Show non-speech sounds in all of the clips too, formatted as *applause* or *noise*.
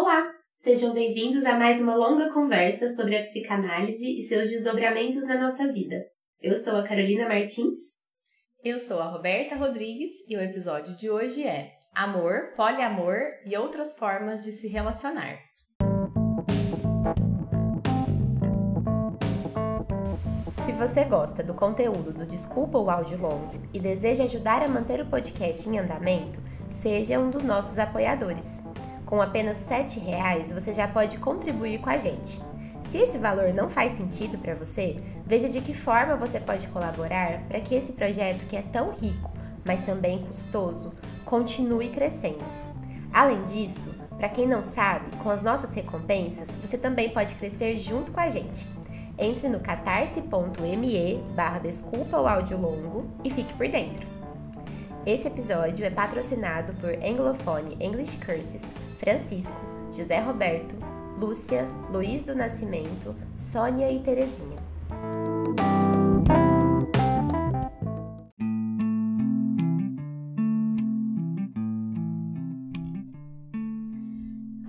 Olá, sejam bem-vindos a mais uma longa conversa sobre a psicanálise e seus desdobramentos na nossa vida. Eu sou a Carolina Martins. Eu sou a Roberta Rodrigues e o episódio de hoje é Amor, Poliamor e outras formas de se relacionar. Se você gosta do conteúdo do Desculpa o Áudio Longe e deseja ajudar a manter o podcast em andamento, seja um dos nossos apoiadores. Com apenas R$ reais você já pode contribuir com a gente. Se esse valor não faz sentido para você, veja de que forma você pode colaborar para que esse projeto que é tão rico, mas também custoso, continue crescendo. Além disso, para quem não sabe, com as nossas recompensas, você também pode crescer junto com a gente. Entre no catarse.me barra desculpa o áudio longo e fique por dentro. Esse episódio é patrocinado por Anglophone English Curses, Francisco, José Roberto, Lúcia, Luiz do Nascimento, Sônia e Terezinha.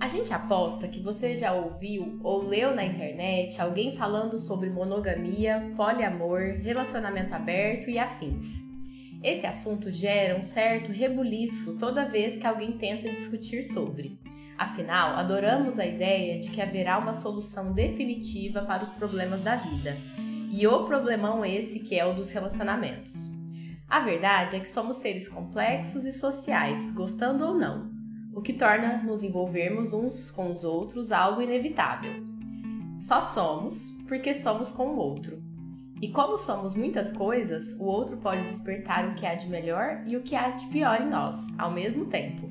A gente aposta que você já ouviu ou leu na internet alguém falando sobre monogamia, poliamor, relacionamento aberto e afins. Esse assunto gera um certo rebuliço toda vez que alguém tenta discutir sobre. Afinal, adoramos a ideia de que haverá uma solução definitiva para os problemas da vida. E o problemão esse que é o dos relacionamentos. A verdade é que somos seres complexos e sociais, gostando ou não, o que torna nos envolvermos uns com os outros algo inevitável. Só somos porque somos com o outro. E como somos muitas coisas, o outro pode despertar o que há de melhor e o que há de pior em nós, ao mesmo tempo.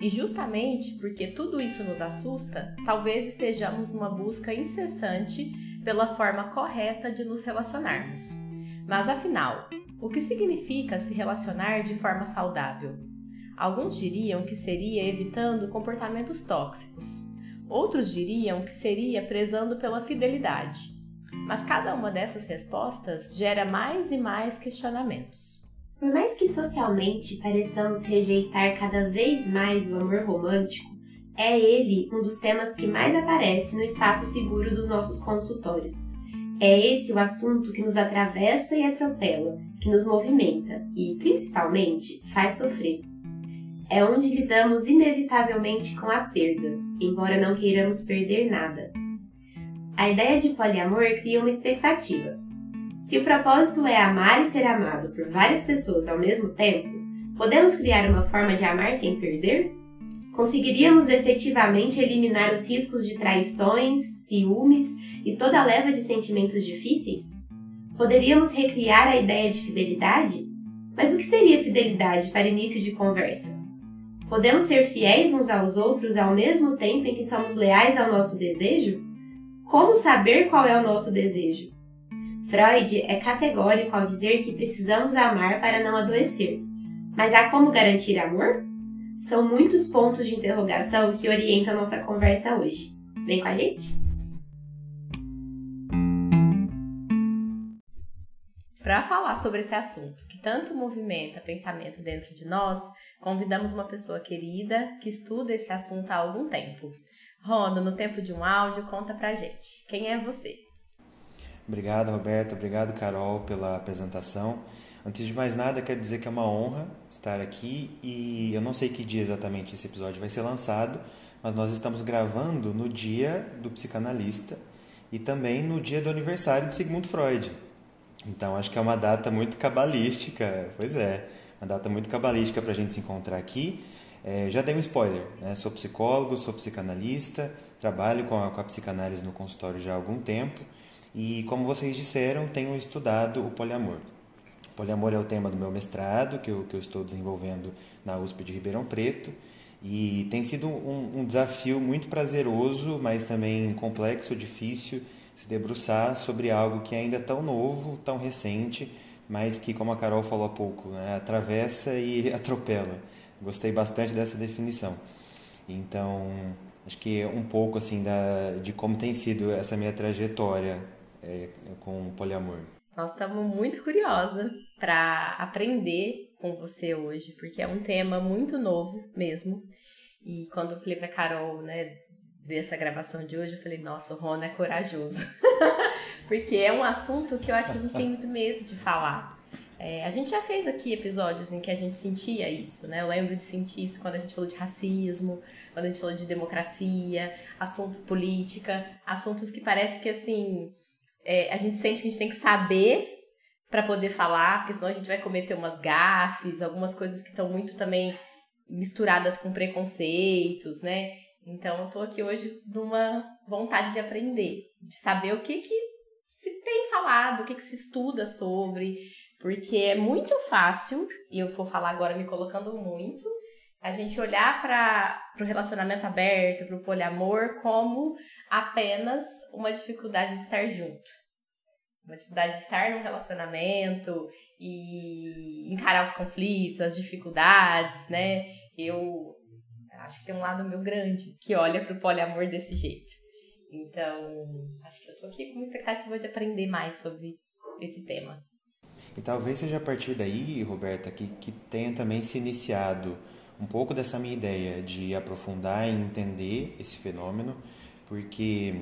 E justamente porque tudo isso nos assusta, talvez estejamos numa busca incessante pela forma correta de nos relacionarmos. Mas afinal, o que significa se relacionar de forma saudável? Alguns diriam que seria evitando comportamentos tóxicos. Outros diriam que seria prezando pela fidelidade. Mas cada uma dessas respostas gera mais e mais questionamentos. Por mais que socialmente pareçamos rejeitar cada vez mais o amor romântico, é ele um dos temas que mais aparece no espaço seguro dos nossos consultórios. É esse o assunto que nos atravessa e atropela, que nos movimenta e, principalmente, faz sofrer. É onde lidamos inevitavelmente com a perda, embora não queiramos perder nada. A ideia de poliamor cria uma expectativa. Se o propósito é amar e ser amado por várias pessoas ao mesmo tempo, podemos criar uma forma de amar sem perder? Conseguiríamos efetivamente eliminar os riscos de traições, ciúmes e toda a leva de sentimentos difíceis? Poderíamos recriar a ideia de fidelidade? Mas o que seria fidelidade para início de conversa? Podemos ser fiéis uns aos outros ao mesmo tempo em que somos leais ao nosso desejo? Como saber qual é o nosso desejo? Freud é categórico ao dizer que precisamos amar para não adoecer. Mas há como garantir amor? São muitos pontos de interrogação que orientam nossa conversa hoje. Vem com a gente? Para falar sobre esse assunto, que tanto movimenta pensamento dentro de nós, convidamos uma pessoa querida que estuda esse assunto há algum tempo. Rono, no tempo de um áudio, conta pra gente. Quem é você? Obrigado, Roberto. Obrigado, Carol, pela apresentação. Antes de mais nada, quero dizer que é uma honra estar aqui e eu não sei que dia exatamente esse episódio vai ser lançado, mas nós estamos gravando no dia do psicanalista e também no dia do aniversário de Sigmund Freud. Então, acho que é uma data muito cabalística, pois é, uma data muito cabalística para a gente se encontrar aqui é, já dei um spoiler, né? sou psicólogo, sou psicanalista, trabalho com a, com a psicanálise no consultório já há algum tempo e, como vocês disseram, tenho estudado o poliamor. O poliamor é o tema do meu mestrado, que eu, que eu estou desenvolvendo na USP de Ribeirão Preto, e tem sido um, um desafio muito prazeroso, mas também complexo, difícil, se debruçar sobre algo que é ainda tão novo, tão recente, mas que, como a Carol falou há pouco, né, atravessa e *laughs* atropela. Gostei bastante dessa definição. Então, acho que um pouco assim da, de como tem sido essa minha trajetória é, com o poliamor. Nós estamos muito curiosa para aprender com você hoje, porque é um tema muito novo mesmo. E quando eu falei para Carol, né, dessa gravação de hoje, eu falei, nossa, o Rona é corajoso. *laughs* Porque é um assunto que eu acho que a gente tem muito medo de falar. É, a gente já fez aqui episódios em que a gente sentia isso, né? Eu lembro de sentir isso quando a gente falou de racismo, quando a gente falou de democracia, assunto política, assuntos que parece que assim é, a gente sente que a gente tem que saber para poder falar, porque senão a gente vai cometer umas gafes, algumas coisas que estão muito também misturadas com preconceitos, né? Então, tô aqui hoje numa vontade de aprender, de saber o que que se tem falado, o que que se estuda sobre, porque é muito fácil, e eu vou falar agora me colocando muito, a gente olhar para o relacionamento aberto, para o poliamor, como apenas uma dificuldade de estar junto. Uma dificuldade de estar num relacionamento e encarar os conflitos, as dificuldades, né? Eu acho que tem um lado meu grande que olha para o poliamor desse jeito. Então, acho que eu tô aqui com uma expectativa de aprender mais sobre esse tema. E talvez seja a partir daí, Roberta, que, que tenha também se iniciado um pouco dessa minha ideia de aprofundar e entender esse fenômeno, porque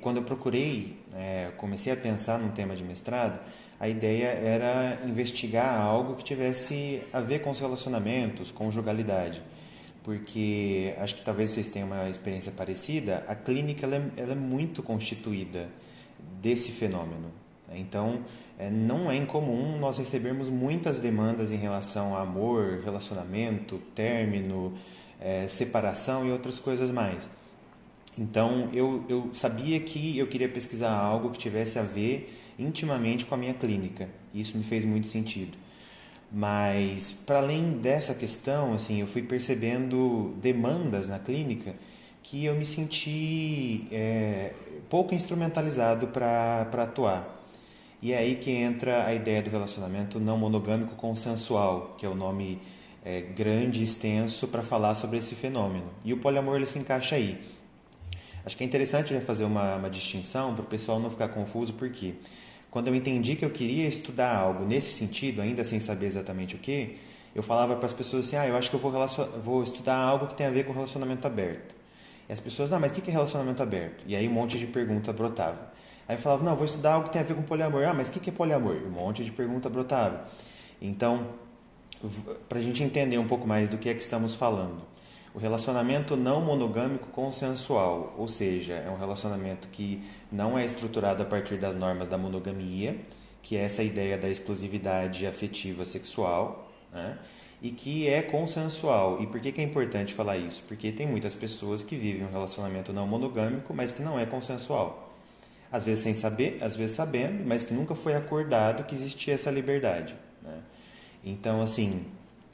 quando eu procurei, é, comecei a pensar num tema de mestrado, a ideia era investigar algo que tivesse a ver com os relacionamentos, conjugalidade. Porque acho que talvez vocês tenham uma experiência parecida, a clínica ela é, ela é muito constituída desse fenômeno. Então, é, não é incomum nós recebermos muitas demandas em relação a amor, relacionamento, término, é, separação e outras coisas mais. Então eu, eu sabia que eu queria pesquisar algo que tivesse a ver intimamente com a minha clínica. Isso me fez muito sentido. Mas para além dessa questão, assim, eu fui percebendo demandas na clínica que eu me senti é, pouco instrumentalizado para atuar. E é aí que entra a ideia do relacionamento não monogâmico consensual, que é o nome é, grande e extenso para falar sobre esse fenômeno. E o poliamor ele se encaixa aí. Acho que é interessante já fazer uma, uma distinção para o pessoal não ficar confuso, porque quando eu entendi que eu queria estudar algo nesse sentido, ainda sem saber exatamente o que, eu falava para as pessoas assim: ah, eu acho que eu vou, vou estudar algo que tem a ver com relacionamento aberto. E as pessoas, não, mas o que é relacionamento aberto? E aí um monte de pergunta brotava. Aí falava, não, vou estudar algo que tem a ver com poliamor. Ah, mas o que é poliamor? Um monte de pergunta brotava. Então, para a gente entender um pouco mais do que é que estamos falando. O relacionamento não monogâmico consensual, ou seja, é um relacionamento que não é estruturado a partir das normas da monogamia, que é essa ideia da exclusividade afetiva sexual, né? e que é consensual. E por que, que é importante falar isso? Porque tem muitas pessoas que vivem um relacionamento não monogâmico, mas que não é consensual às vezes sem saber, às vezes sabendo, mas que nunca foi acordado que existia essa liberdade. Né? Então, assim,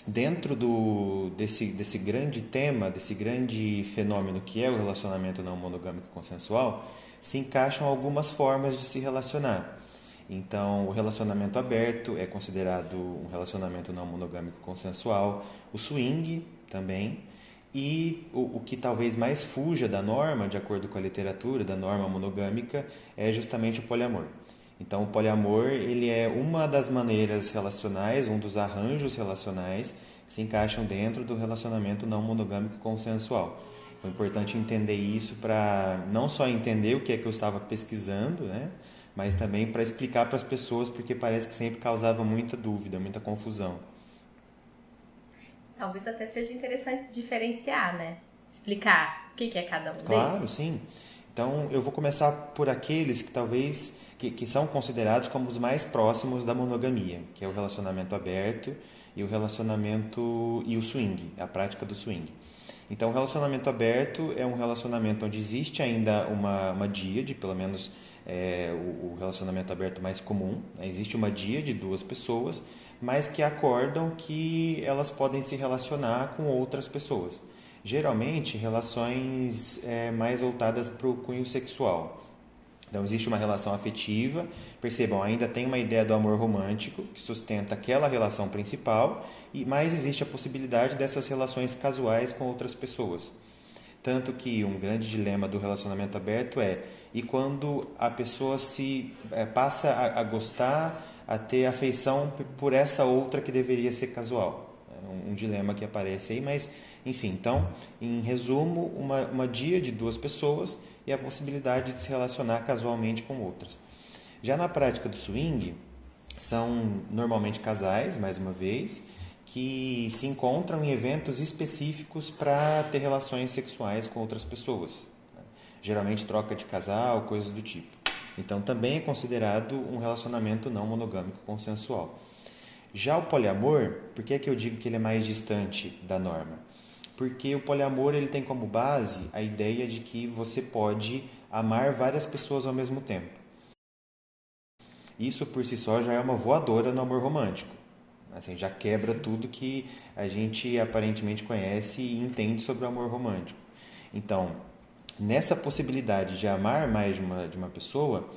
dentro do, desse, desse grande tema, desse grande fenômeno que é o relacionamento não monogâmico consensual, se encaixam algumas formas de se relacionar. Então, o relacionamento aberto é considerado um relacionamento não monogâmico consensual, o swing também, e o, o, que talvez mais fuja da norma, de acordo com a literatura, da norma monogâmica, é justamente o poliamor. Então, o poliamor ele é uma das maneiras relacionais, um dos arranjos relacionais que se encaixam dentro do relacionamento não monogâmico consensual. Foi importante entender isso para não só entender o que é que eu estava pesquisando, né, mas também para explicar para as pessoas, porque parece que sempre causava muita dúvida, muita confusão talvez até seja interessante diferenciar, né? Explicar o que, é cada um claro, Claro, sim. Então, eu vou começar por aqueles que talvez que, que são considerados como os mais próximos da monogamia, que é o relacionamento aberto e o relacionamento e o swing, a prática do swing. Então, o relacionamento aberto é um relacionamento onde existe ainda uma, uma díade, pelo menos é, o, o, relacionamento aberto mais comum. Né? Existe uma dia de duas pessoas, mas que acordam que elas podem se relacionar com outras pessoas. Geralmente, relações é, mais voltadas para o cunho sexual. Então, existe uma relação afetiva. Percebam, ainda tem uma ideia do amor romântico que sustenta aquela relação principal, e mas existe a possibilidade dessas relações casuais com outras pessoas. Tanto que um grande dilema do relacionamento aberto é e quando a pessoa se é, passa a, a, gostar, a ter afeição por essa outra que deveria ser casual. Um, um dilema que aparece aí, mas enfim, então, em resumo, uma, uma dia de duas pessoas e a possibilidade de se relacionar casualmente com outras. Já na prática do swing, são normalmente casais, mais uma vez, que se encontram em eventos específicos para ter relações sexuais com outras pessoas. Né? Geralmente troca de casal, coisas do tipo. Então também é considerado um relacionamento não monogâmico consensual. Já o poliamor, por que, é que eu digo que ele é mais distante da norma? Porque o poliamor ele tem como base a ideia de que você pode amar várias pessoas ao mesmo tempo. Isso por si só já é uma voadora no amor romântico. Assim, já quebra tudo que a gente aparentemente conhece e entende sobre o amor romântico. Então, nessa possibilidade de amar mais de uma, de uma pessoa,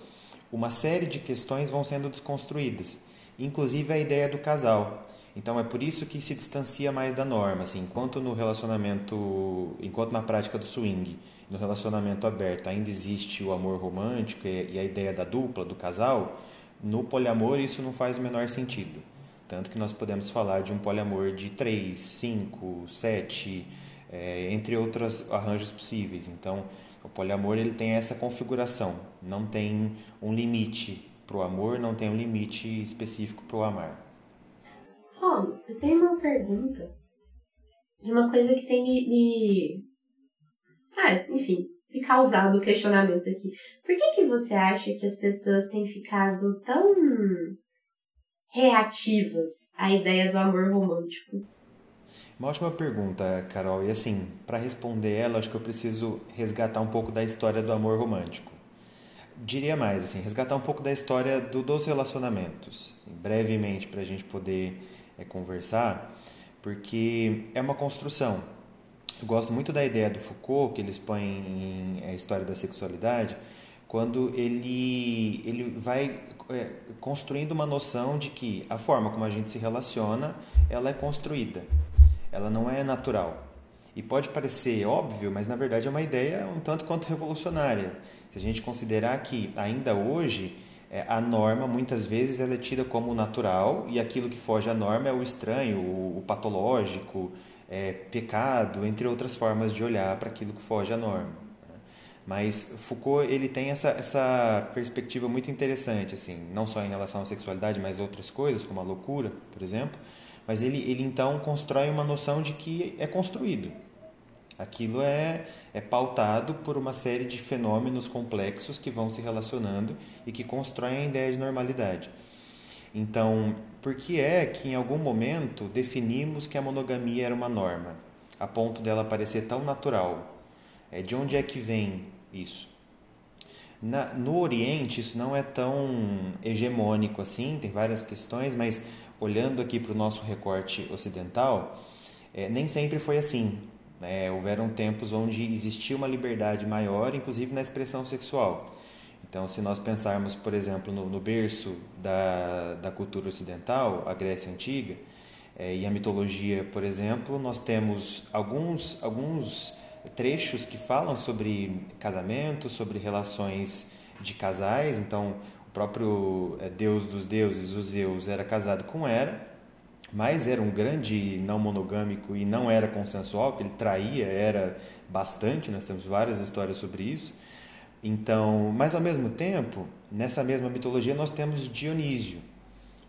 uma série de questões vão sendo desconstruídas, inclusive a ideia do casal. Então é por isso que se distancia mais da norma, assim, enquanto no relacionamento, enquanto na prática do swing, no relacionamento aberto ainda existe o amor romântico e a ideia da dupla, do casal, no poliamor isso não faz o menor sentido. Tanto que nós podemos falar de um poliamor de 3, 5, 7, é, entre outros arranjos possíveis. Então, o poliamor ele tem essa configuração, não tem um limite para o amor, não tem um limite específico para o amar. Ron, eu tenho uma pergunta de uma coisa que tem me, me... Ah, enfim, me causado questionamentos aqui. Por que, que você acha que as pessoas têm ficado tão reativas à ideia do amor romântico? Uma ótima pergunta, Carol. E assim, para responder ela, acho que eu preciso resgatar um pouco da história do amor romântico. Diria mais, assim, resgatar um pouco da história do, dos relacionamentos, assim, brevemente, para a gente poder é, conversar, porque é uma construção. Eu gosto muito da ideia do Foucault, que eles põem em a história da sexualidade, quando ele, ele vai é, construindo uma noção de que a forma como a gente se relaciona, ela é construída, ela não é natural. E pode parecer óbvio, mas na verdade é uma ideia um tanto quanto revolucionária. Se a gente considerar que ainda hoje é, a norma muitas vezes ela é tida como natural e aquilo que foge à norma é o estranho, o, patológico, é, pecado, entre outras formas de olhar para aquilo que foge à norma. Mas Foucault ele tem essa, essa perspectiva muito interessante, assim, não só em relação à sexualidade, mas outras coisas, como a loucura, por exemplo. Mas ele, ele então constrói uma noção de que é construído. Aquilo é, é pautado por uma série de fenômenos complexos que vão se relacionando e que constroem a ideia de normalidade. Então, por que é que em algum momento definimos que a monogamia era uma norma, a ponto dela parecer tão natural? É, de onde é que vem isso? Na, no Oriente, isso não é tão hegemônico assim, tem várias questões, mas olhando aqui para o nosso recorte ocidental, é, nem sempre foi assim. Né? Houveram tempos onde existia uma liberdade maior, inclusive na expressão sexual. Então, se nós pensarmos, por exemplo, no, no berço da, da cultura ocidental, a Grécia Antiga, é, e a mitologia, por exemplo, nós temos alguns, alguns trechos que falam sobre casamento, sobre relações de casais. Então, próprio é, deus dos deuses, o Zeus, era casado com Hera, mas era um grande não monogâmico e não era consensual, porque ele traía, era bastante, nós temos várias histórias sobre isso. Então, mas ao mesmo tempo, nessa mesma mitologia nós temos Dionísio,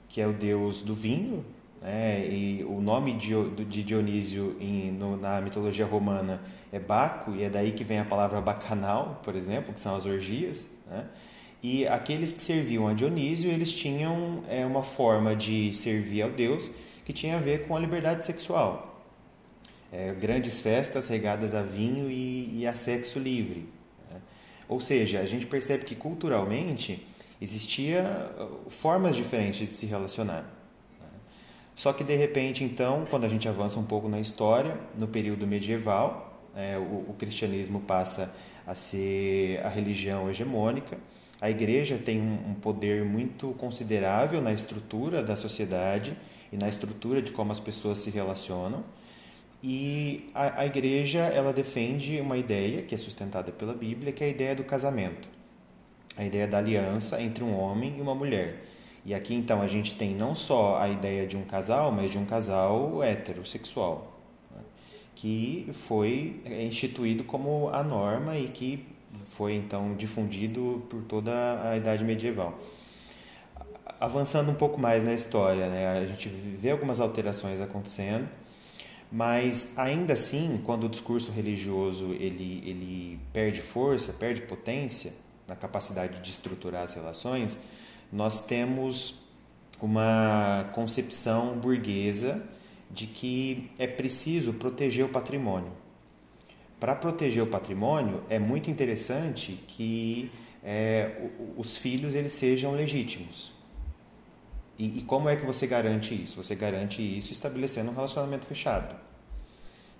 que é o deus do vinho, né? e o nome de Dionísio em, no, na mitologia romana é Baco, e é daí que vem a palavra bacanal, por exemplo, que são as orgias. Né? E aqueles que serviam a Dionísio, eles tinham é, uma forma de servir ao deus que tinha a ver com a liberdade sexual. É, grandes festas regadas a vinho e, e a sexo livre. Ou seja, a gente percebe que culturalmente existia uh, formas diferentes de se relacionar. Né? Só que de repente, então, quando a gente avança um pouco na história, no período medieval, é, o, o, cristianismo passa a ser a religião hegemônica. A igreja tem um, poder muito considerável na estrutura da sociedade e na estrutura de como as pessoas se relacionam. E a, a igreja ela defende uma ideia que é sustentada pela Bíblia, que é a ideia do casamento, a ideia da aliança entre um homem e uma mulher. E aqui então a gente tem não só a ideia de um casal, mas de um casal heterossexual, né? que foi instituído como a norma e que foi então difundido por toda a idade medieval. Avançando um pouco mais na história, né? a gente vê algumas alterações acontecendo, mas ainda assim, quando o discurso religioso ele, ele perde força, perde potência na capacidade de estruturar as relações, nós temos uma concepção burguesa de que é preciso proteger o patrimônio. Para proteger o patrimônio, é muito interessante que é, os filhos eles sejam legítimos. E, e, como é que você garante isso? Você garante isso estabelecendo um relacionamento fechado.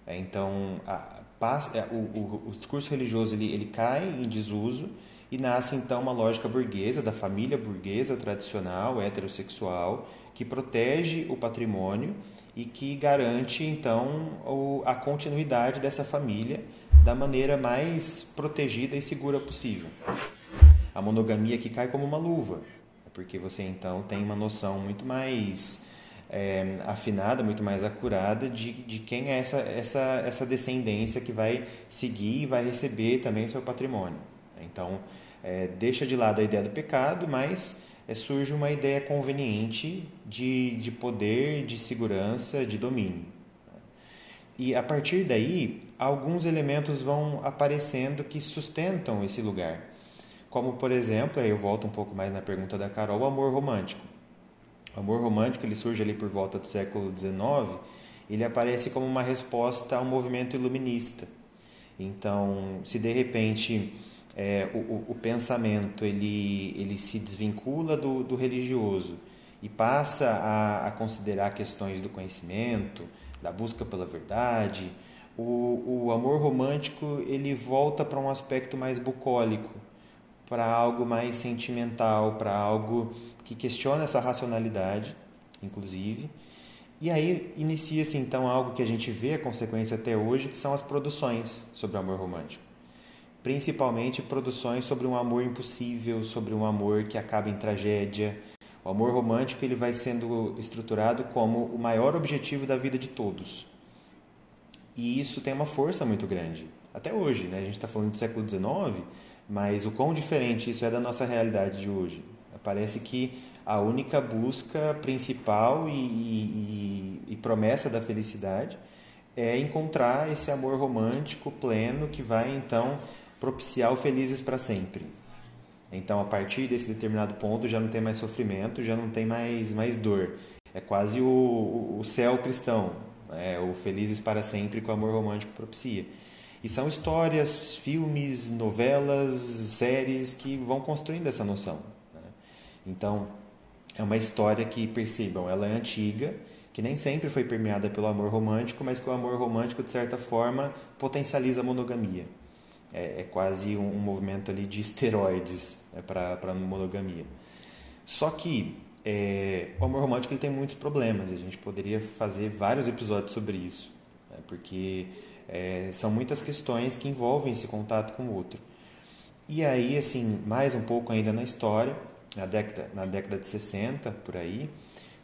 É, então, a, a, é, o, o, o, discurso religioso ele, ele cai em desuso e nasce então uma lógica burguesa, da família burguesa tradicional, heterossexual, que protege o patrimônio e que garante então a continuidade dessa família da maneira mais protegida e segura possível. A monogamia que cai como uma luva, porque você então tem uma noção muito mais é, afinada, muito mais acurada de, de quem é essa, essa, essa descendência que vai seguir e vai receber também o seu patrimônio. Então, é, deixa de lado a ideia do pecado, mas é, surge uma ideia conveniente de, de poder, de segurança, de domínio. E a partir daí, alguns elementos vão aparecendo que sustentam esse lugar. Como, por exemplo, aí eu volto um pouco mais na pergunta da Carol, o amor romântico. O amor romântico ele surge ali por volta do século XIX, ele aparece como uma resposta ao movimento iluminista. Então, se de repente é, o, o, pensamento ele, ele se desvincula do, do religioso e passa a, a, considerar questões do conhecimento, da busca pela verdade, o, o amor romântico ele volta para um aspecto mais bucólico, para algo mais sentimental, para algo que questiona essa racionalidade, inclusive. E aí inicia-se então algo que a gente vê a consequência até hoje, que são as produções sobre o amor romântico principalmente produções sobre um amor impossível, sobre um amor que acaba em tragédia. O amor romântico ele vai sendo estruturado como o maior objetivo da vida de todos. E isso tem uma força muito grande. Até hoje, né? a gente está falando do século XIX, mas o quão diferente isso é da nossa realidade de hoje. Parece que a única busca principal e, e, e promessa da felicidade é encontrar esse amor romântico pleno que vai então propiciar o felizes para sempre. Então, a partir desse determinado ponto, já não tem mais sofrimento, já não tem mais, mais dor. É quase o, o céu cristão, é, o felizes para sempre que o amor romântico propicia. E são histórias, filmes, novelas, séries que vão construindo essa noção. Né? Então, é uma história que, percebam, ela é antiga, que nem sempre foi permeada pelo amor romântico, mas que o amor romântico, de certa forma, potencializa a monogamia é, é quase um, movimento ali de esteroides né, para a monogamia. Só que é, o amor romântico ele tem muitos problemas, a gente poderia fazer vários episódios sobre isso, né, porque é, são muitas questões que envolvem esse contato com o outro. E aí, assim, mais um pouco ainda na história, na década, na década de 60, por aí,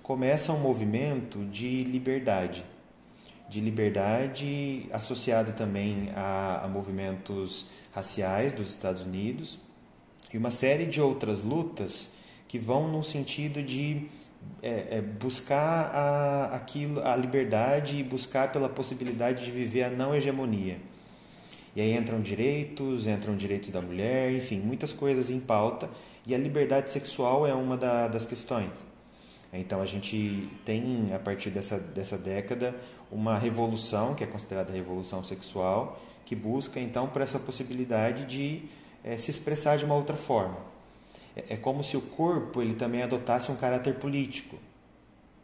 começa um movimento de liberdade, de liberdade associado também a, a, movimentos raciais dos Estados Unidos e uma série de outras lutas que vão no sentido de é, é, buscar a, aquilo, a liberdade e buscar pela possibilidade de viver a não hegemonia. E aí entram direitos, entram direitos da mulher, enfim, muitas coisas em pauta e a liberdade sexual é uma da, das questões. Então a gente tem, a partir dessa, dessa década, uma revolução, que é considerada revolução sexual, que busca então por essa possibilidade de é, se expressar de uma outra forma. É, é, como se o corpo ele também adotasse um caráter político,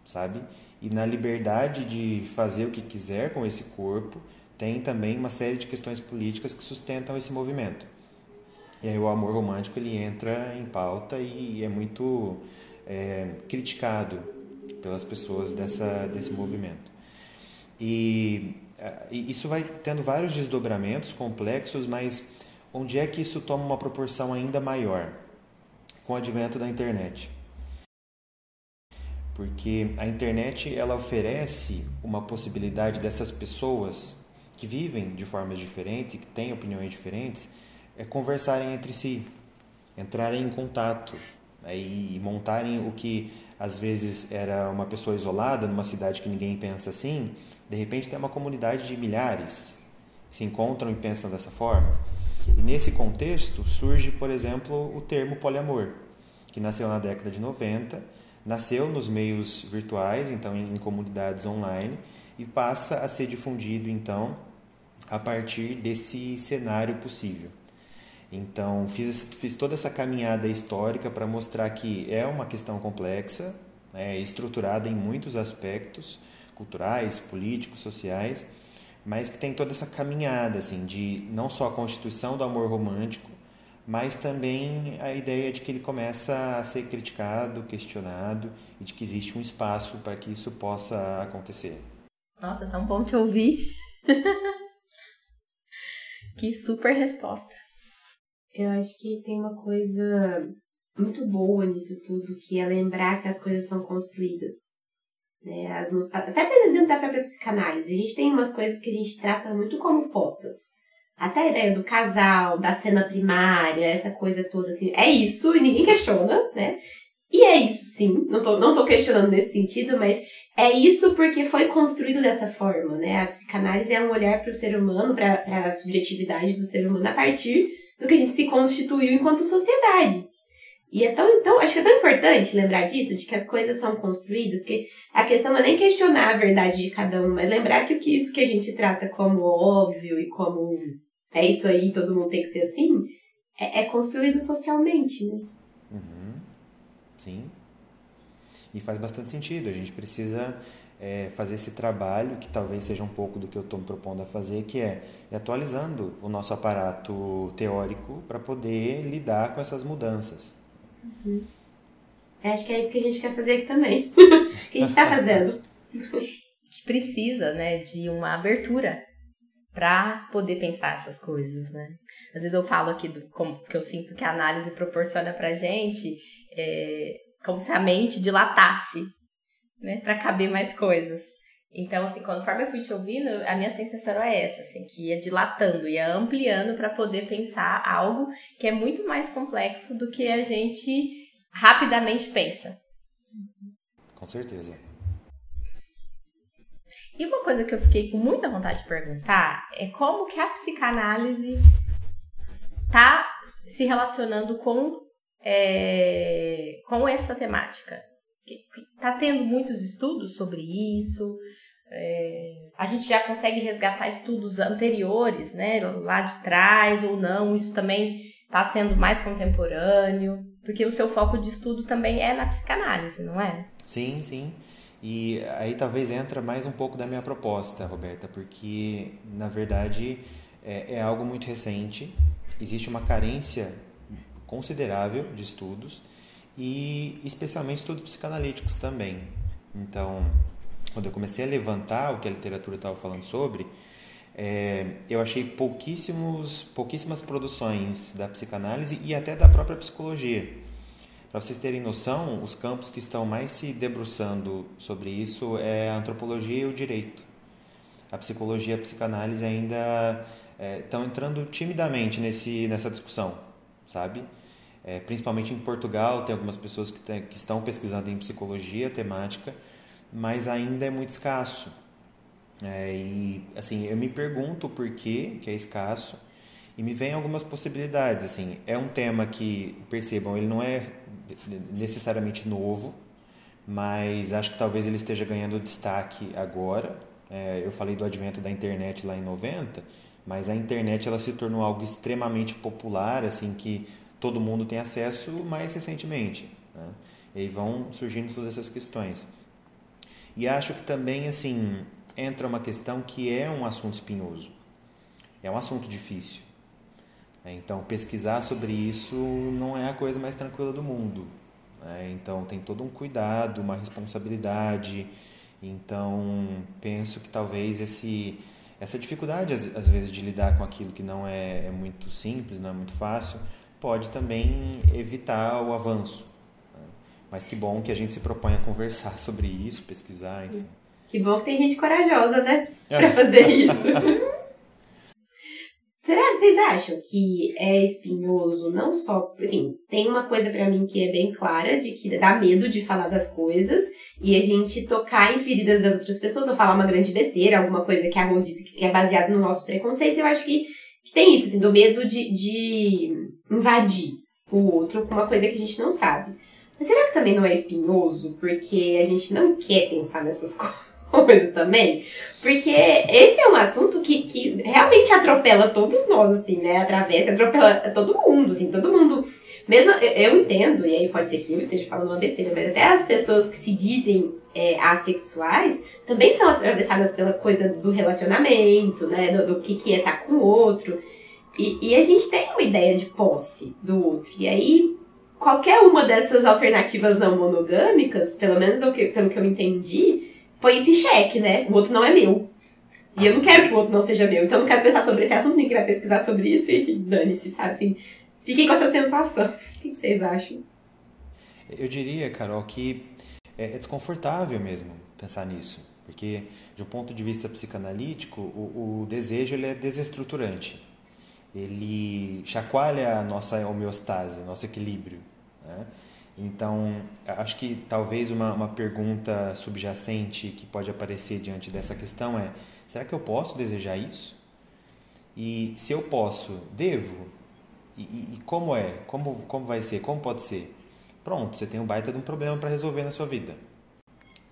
sabe? E na liberdade de fazer o que quiser com esse corpo, tem também uma série de questões políticas que sustentam esse movimento. E aí o amor romântico ele entra em pauta e é muito é, criticado pelas pessoas dessa, desse movimento. E, e isso vai tendo vários desdobramentos complexos, mas onde é que isso toma uma proporção ainda maior? Com o advento da internet. porque a internet ela oferece uma possibilidade dessas pessoas que vivem de formas diferentes, que têm opiniões diferentes, é conversarem entre si, entrarem em contato né, e montarem o que às vezes era uma pessoa isolada numa cidade que ninguém pensa assim, de repente tem uma comunidade de milhares que se encontram e pensam dessa forma. E nesse contexto surge, por exemplo, o termo poliamor, que nasceu na década de 90 nasceu nos meios virtuais, então em, comunidades online, e passa a ser difundido então a partir desse cenário possível. Então fiz, fiz toda essa caminhada histórica para mostrar que é uma questão complexa, é estruturada em muitos aspectos culturais, políticos, sociais, mas que tem toda essa caminhada assim de não só a constituição do amor romântico, mas também a ideia de que ele começa a ser criticado, questionado e de que existe um espaço para que isso possa acontecer. Nossa, tão bom te ouvir. *laughs* que super resposta. Eu acho que tem uma coisa muito boa nisso tudo, que é lembrar que as coisas são construídas. Né? As, até dentro da própria psicanálise, a gente tem umas coisas que a gente trata muito como postas até a ideia do casal, da cena primária, essa coisa toda assim, é isso e ninguém questiona, né? E é isso sim, não tô, não tô questionando nesse sentido, mas é isso porque foi construído dessa forma, né? A psicanálise é um olhar para o ser humano, para a subjetividade do ser humano a partir do que a gente se constituiu enquanto sociedade. E é tão, então, acho que é tão importante lembrar disso, de que as coisas são construídas, que a questão não é nem questionar a verdade de cada um, mas lembrar que o que isso que a gente trata como óbvio e como é isso aí, todo mundo tem que ser assim, é, é construído socialmente, né? Uhum. Sim. E faz bastante sentido. A gente precisa é, fazer esse trabalho, que talvez seja um pouco do que eu estou me propondo a fazer, que é, é atualizando o nosso aparato teórico para poder lidar com essas mudanças. Uhum. Acho que é isso que a gente quer fazer aqui também. *laughs* que a gente está fazendo. que precisa, né, de uma abertura para poder pensar essas coisas, né? Às vezes eu falo aqui do como que eu sinto que a análise proporciona para gente é, como se a mente dilatasse, né, para caber mais coisas. Então, assim, conforme eu fui te ouvindo, a minha sensação é essa, assim, que ia dilatando, ia ampliando para poder pensar algo que é muito mais complexo do que a gente rapidamente pensa. Com certeza. E uma coisa que eu fiquei com muita vontade de perguntar é como que a psicanálise tá se relacionando com, é, com essa temática. Tá tendo muitos estudos sobre isso. É, a gente já consegue resgatar estudos anteriores, né, lá de trás ou não. Isso também está sendo mais contemporâneo, porque o seu foco de estudo também é na psicanálise, não é? Sim, sim. E aí talvez entra mais um pouco da minha proposta, Roberta, porque na verdade é, é algo muito recente, existe uma carência considerável de estudos e especialmente estudos psicanalíticos também. Então, quando eu comecei a levantar o que a literatura estava falando sobre, é, eu achei pouquíssimos, pouquíssimas produções da psicanálise e até da própria psicologia. Para vocês terem noção, os campos que estão mais se debruçando sobre isso é a antropologia e o direito. A psicologia e a psicanálise ainda é, estão entrando timidamente nesse, nessa discussão, sabe? É, principalmente em Portugal, tem algumas pessoas que, tem, que estão pesquisando em psicologia temática, mas ainda é muito escasso. É, e assim, eu me pergunto por que, que é escasso e me vem algumas possibilidades. Assim, é um tema que, percebam, ele não é necessariamente novo, mas acho que talvez ele esteja ganhando destaque agora. É, eu falei do advento da internet lá em 90, mas a internet ela se tornou algo extremamente popular, assim que todo mundo tem acesso mais recentemente. Né? E aí vão surgindo todas essas questões. E acho que também assim entra uma questão que é um assunto espinhoso, é um assunto difícil. É, então, pesquisar sobre isso não é a coisa mais tranquila do mundo. Né? Então, tem todo um cuidado, uma responsabilidade. Então, penso que talvez esse, essa dificuldade, às, vezes, de lidar com aquilo que não é, é, muito simples, não é muito fácil, pode também evitar o avanço. Né? Mas que bom que a gente se propõe a conversar *laughs* sobre isso, pesquisar, enfim. Que bom que tem gente corajosa, né? Pra fazer isso. *laughs* Será que vocês acham que é espinhoso não só, assim, tem uma coisa para mim que é bem clara de que dá medo de falar das coisas e a gente tocar em feridas das outras pessoas ou falar uma grande besteira, alguma coisa que a Rô disse que é baseado no nosso preconceito, eu acho que, que tem isso, assim, do medo de, de invadir o outro com uma coisa que a gente não sabe. Mas será que também não é espinhoso porque a gente não quer pensar nessas *laughs* coisas? coisa também, porque esse é um assunto que, que realmente atropela todos nós, assim, né? Atravessa, atropela todo mundo, assim, todo mundo. Mesmo eu entendo, e aí pode ser que eu esteja falando uma besteira, mas até as pessoas que se dizem é, assexuais também são atravessadas pela coisa do relacionamento, né? Do, do que, que é estar com o outro. E, e a gente tem uma ideia de posse do outro. E aí, qualquer uma dessas alternativas não monogâmicas, pelo menos pelo que, pelo que eu entendi, põe isso em xeque, né? O outro não é meu. E eu não quero que o outro não seja meu. Então eu não quero pensar sobre esse assunto, ninguém vai pesquisar sobre isso e *laughs* dane-se, sabe? Assim, fiquem com essa sensação. O que vocês acham? Eu diria, Carol, que é, é desconfortável mesmo pensar nisso. Porque, de um ponto de vista psicanalítico, o, o desejo ele é desestruturante. Ele chacoalha a nossa homeostase, nosso equilíbrio. Né? Então, acho que talvez uma, uma pergunta subjacente que pode aparecer diante dessa questão é: será que eu posso desejar isso? E se eu posso, devo? E, e, e como é? Como, como vai ser? Como pode ser? Pronto, você tem um baita de um problema para resolver na sua vida.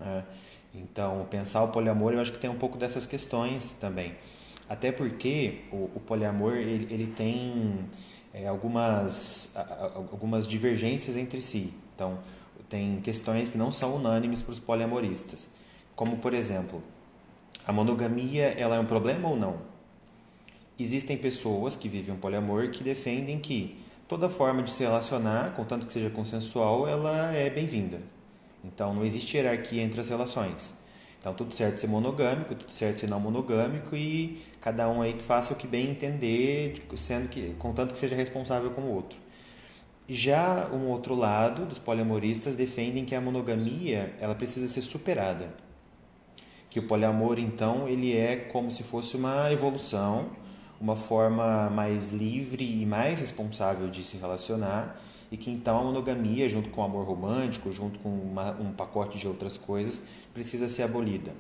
É, então, pensar o poliamor, eu acho que tem um pouco dessas questões também. Até porque o, o poliamor ele, ele tem é, algumas, algumas divergências entre si. Então, tem questões que não são unânimes para os poliamoristas. Como, por exemplo, a monogamia ela é um problema ou não? Existem pessoas que vivem um poliamor que defendem que toda forma de se relacionar, contanto que seja consensual, ela é bem-vinda. Então, não existe hierarquia entre as relações. Então, tudo certo ser monogâmico, tudo certo ser não monogâmico e cada um aí que faça o que bem entender, sendo que, contanto que seja responsável com o outro. Já um outro lado dos poliamoristas defendem que a monogamia ela precisa ser superada. Que o poliamor, então, ele é como se fosse uma evolução, uma forma mais livre e mais responsável de se relacionar e que então a monogamia, junto com o amor romântico, junto com uma, um pacote de outras coisas, precisa ser abolida,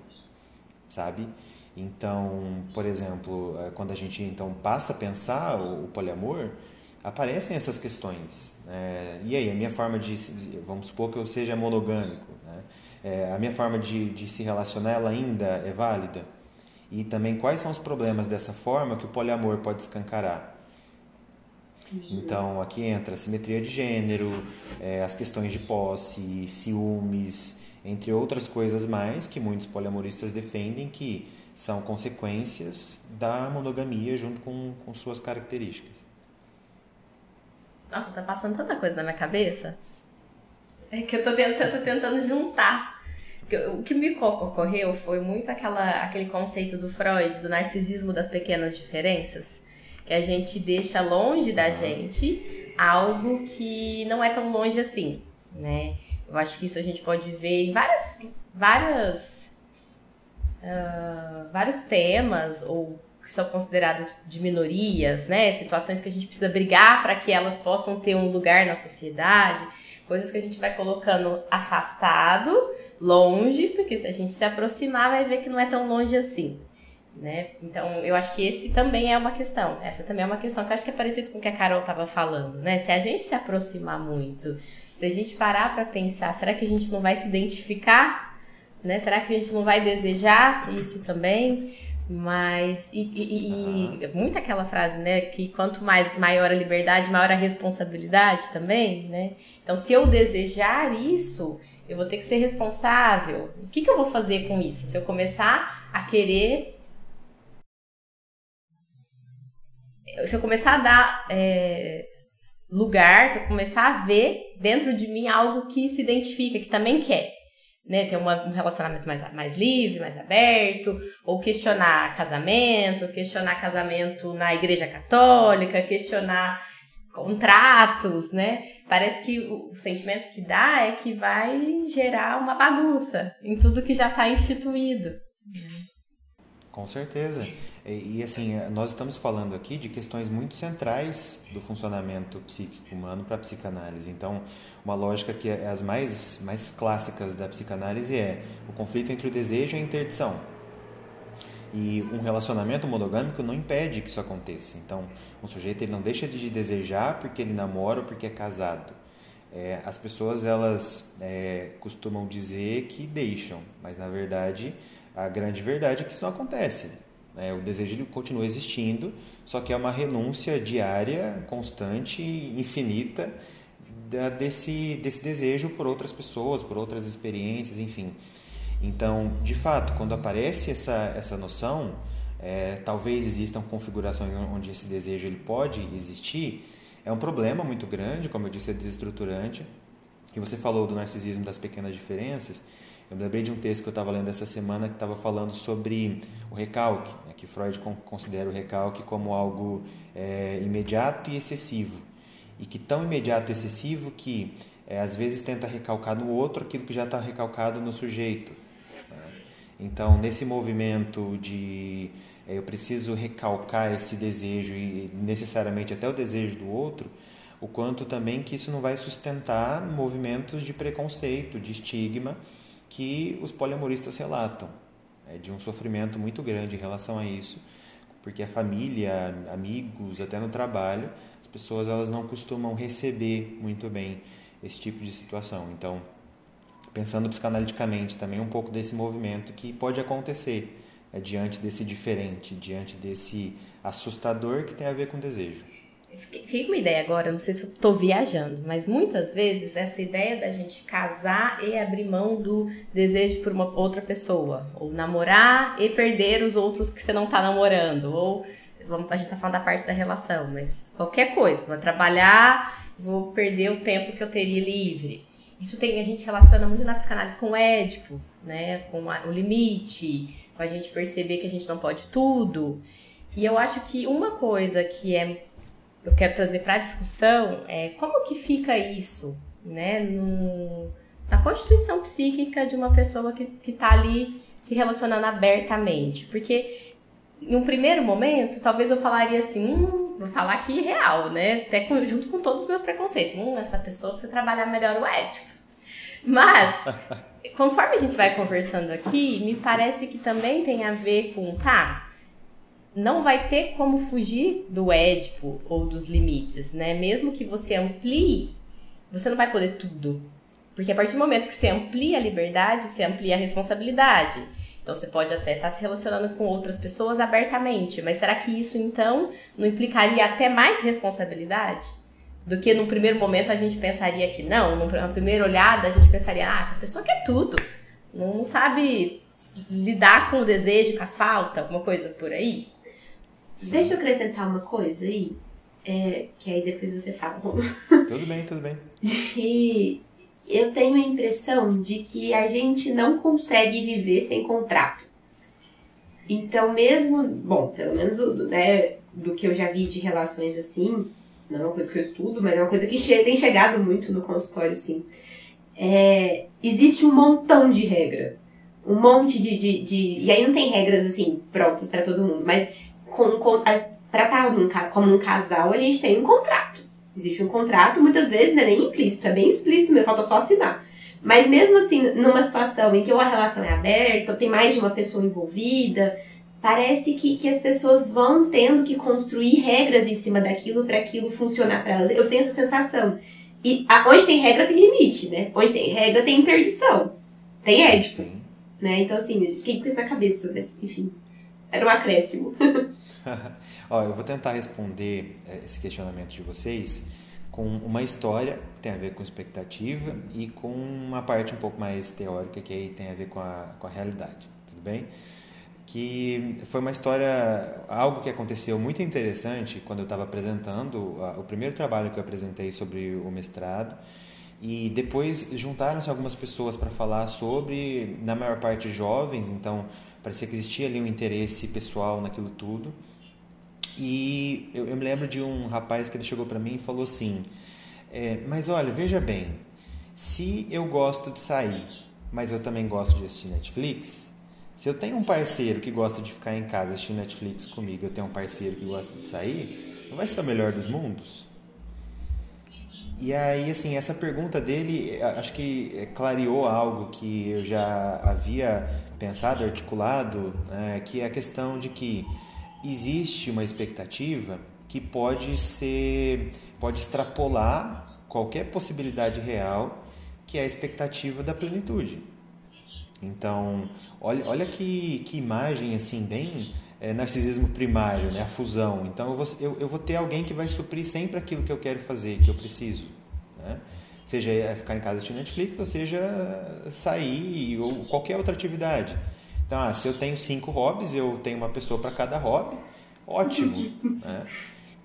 sabe? Então, por exemplo, eh, quando a gente então passa a pensar o, o poliamor, aparecem essas questões. Né? E aí, a minha forma de, vamos supor que eu seja monogâmico, né? é, a minha forma de, de se relacionar ela ainda é válida? E também quais são os problemas dessa forma que o poliamor pode escancarar? Então, aqui entra a simetria de gênero, é, as questões de posse, ciúmes, entre outras coisas mais que muitos poliamoristas defendem que são consequências da monogamia junto com, com suas características. Nossa, tá passando tanta coisa na minha cabeça. É que eu tô tentando, tô tentando juntar. O que me ocorreu foi muito aquela, aquele conceito do Freud, do narcisismo das pequenas diferenças que a gente deixa longe da gente algo que não é tão longe assim, né? Eu acho que isso a gente pode ver em várias, várias, uh, vários temas ou que são considerados de minorias, né? Situações que a gente precisa brigar para que elas possam ter um lugar na sociedade, coisas que a gente vai colocando afastado, longe, porque se a gente se aproximar vai ver que não é tão longe assim. Né? Então, eu acho que esse também é uma questão. Essa também é uma questão que eu acho que é parecido com o que a Carol estava falando, né? Se a gente se aproximar muito, se a gente parar para pensar, será que a gente não vai se identificar? Né? Será que a gente não vai desejar isso também? Mas, e, e, e muito aquela frase, né? Que quanto mais maior a liberdade, maior a responsabilidade também, né? Então, se eu desejar isso, eu vou ter que ser responsável. O que, que eu vou fazer com isso? Se eu começar a querer se eu começar a dar é, lugar, se eu começar a ver dentro de mim algo que se identifica, que também quer. Né, ter uma, um relacionamento mais, mais livre, mais aberto, ou questionar casamento, questionar casamento na igreja católica, questionar contratos, né? Parece que o, o, sentimento que dá é que vai gerar uma bagunça em tudo que já está instituído. Com certeza. E, e, assim, nós estamos falando aqui de questões muito centrais do funcionamento psíquico humano para a psicanálise. Então, uma lógica que é as mais, mais clássicas da psicanálise é o conflito entre o desejo e a interdição. E um relacionamento monogâmico não impede que isso aconteça. Então, um sujeito ele não deixa de desejar porque ele namora ou porque é casado. É, as pessoas elas é, costumam dizer que deixam, mas na verdade a grande verdade é que isso não acontece. É, o desejo ele continua existindo, só que é uma renúncia diária, constante, infinita da, desse, desse desejo por outras pessoas, por outras experiências, enfim. Então, de fato, quando aparece essa, essa noção, é, talvez existam configurações onde esse desejo ele pode existir, é um problema muito grande, como eu disse, é desestruturante. E você falou do narcisismo das pequenas diferenças. Eu lembrei de um texto que eu estava lendo essa semana que estava falando sobre o recalque, né, que Freud considera o recalque como algo é, imediato e excessivo. E que tão imediato e excessivo que é, às vezes tenta recalcar no outro aquilo que já está recalcado no sujeito. Né? Então, nesse movimento de é, eu preciso recalcar esse desejo e necessariamente até o desejo do outro, o quanto também que isso não vai sustentar movimentos de preconceito, de estigma que os poliamoristas relatam, é, de um sofrimento muito grande em relação a isso, porque a família, amigos, até no trabalho, as pessoas elas não costumam receber muito bem esse tipo de situação. Então, pensando psicanaliticamente também um pouco desse movimento que pode acontecer é, diante desse diferente, diante desse assustador que tem a ver com desejo. Fica uma ideia agora, não sei se eu tô viajando, mas muitas vezes essa ideia da gente casar e abrir mão do desejo por uma outra pessoa, ou namorar e perder os outros que você não tá namorando, ou a gente tá falando da parte da relação, mas qualquer coisa, vou trabalhar, vou perder o tempo que eu teria livre. Isso tem a gente relaciona muito na psicanálise com o Édipo, né, com a, o limite, com a gente perceber que a gente não pode tudo. E eu acho que uma coisa que é eu quero trazer para a discussão é como que fica isso, né, no, na constituição psíquica de uma pessoa que está ali se relacionando abertamente. Porque em um primeiro momento, talvez eu falaria assim, hum, vou falar aqui real, né, até com, junto com todos os meus preconceitos. Hum, essa pessoa precisa trabalhar melhor o ético. Mas, *laughs* conforme a gente vai conversando aqui, me parece que também tem a ver com, tá, não vai ter como fugir do Édipo ou dos limites, né? Mesmo que você amplie, você não vai poder tudo. Porque a partir do momento que você amplia a liberdade, você amplia a responsabilidade. Então você pode até estar tá se relacionando com outras pessoas abertamente, mas será que isso então não implicaria até mais responsabilidade? Do que num primeiro momento a gente pensaria que não, numa primeira olhada a gente pensaria, ah, essa pessoa quer tudo, não sabe lidar com o desejo, com a falta, alguma coisa por aí. Deixa eu acrescentar uma coisa aí, é, que aí depois você fala. *laughs* Tudo bem, tudo bem. De, eu tenho a impressão de que a gente não consegue viver sem contrato. Então, mesmo, bom, pelo menos do, né, do que eu já vi de relações assim, não é uma coisa que eu estudo, mas é uma coisa que che tem chegado muito no consultório, sim. É, existe um montão de regra. Um monte de, de, de. E aí não tem regras assim prontas para todo mundo, mas com, com, pra estar num, como um casal, a gente tem um contrato. Existe um contrato, muitas vezes não é nem implícito, é bem explícito mesmo, falta só assinar. Mas mesmo assim, numa situação em que a relação é aberta, ou tem mais de uma pessoa envolvida, parece que, que as pessoas vão tendo que construir regras em cima daquilo para aquilo funcionar para elas. Eu tenho essa sensação. E a, onde tem regra tem limite, né? Onde tem regra tem interdição. Tem édipo. Né? Então, assim, fiquei com isso na cabeça, mas, enfim. Era um acréscimo. *laughs* *laughs* Ó, eu vou tentar responder é, esse questionamento de vocês com uma história que tem a ver com expectativa e com uma parte um pouco mais teórica que aí tem a ver com a, com a realidade, tudo bem? Que foi uma história, algo que aconteceu muito interessante quando eu estava apresentando o primeiro trabalho que eu apresentei sobre o mestrado e depois juntaram-se algumas pessoas para falar sobre, na maior parte jovens, então parecia que existia ali um interesse pessoal naquilo tudo. E eu, eu, me lembro de um rapaz que ele chegou para mim e falou assim: é, Mas olha, veja bem, se eu gosto de sair, mas eu também gosto de assistir Netflix, se eu tenho um parceiro que gosta de ficar em casa assistindo Netflix comigo, eu tenho um parceiro que gosta de sair, não vai ser o melhor dos mundos? E aí, assim, essa pergunta dele, acho que clareou algo que eu já havia pensado, articulado, né, que é a questão de que existe uma expectativa que pode ser, pode extrapolar qualquer possibilidade real, que é a expectativa da plenitude. Então, olha, olha que, que imagem assim bem é, narcisismo primário, né? a fusão. Então, eu vou, eu, eu vou ter alguém que vai suprir sempre aquilo que eu quero fazer, que eu preciso. Né? Seja ficar em casa assistindo Netflix, ou seja sair ou qualquer outra atividade. Então, ah, se eu tenho cinco hobbies, eu tenho uma pessoa para cada hobby, ótimo. *laughs* né?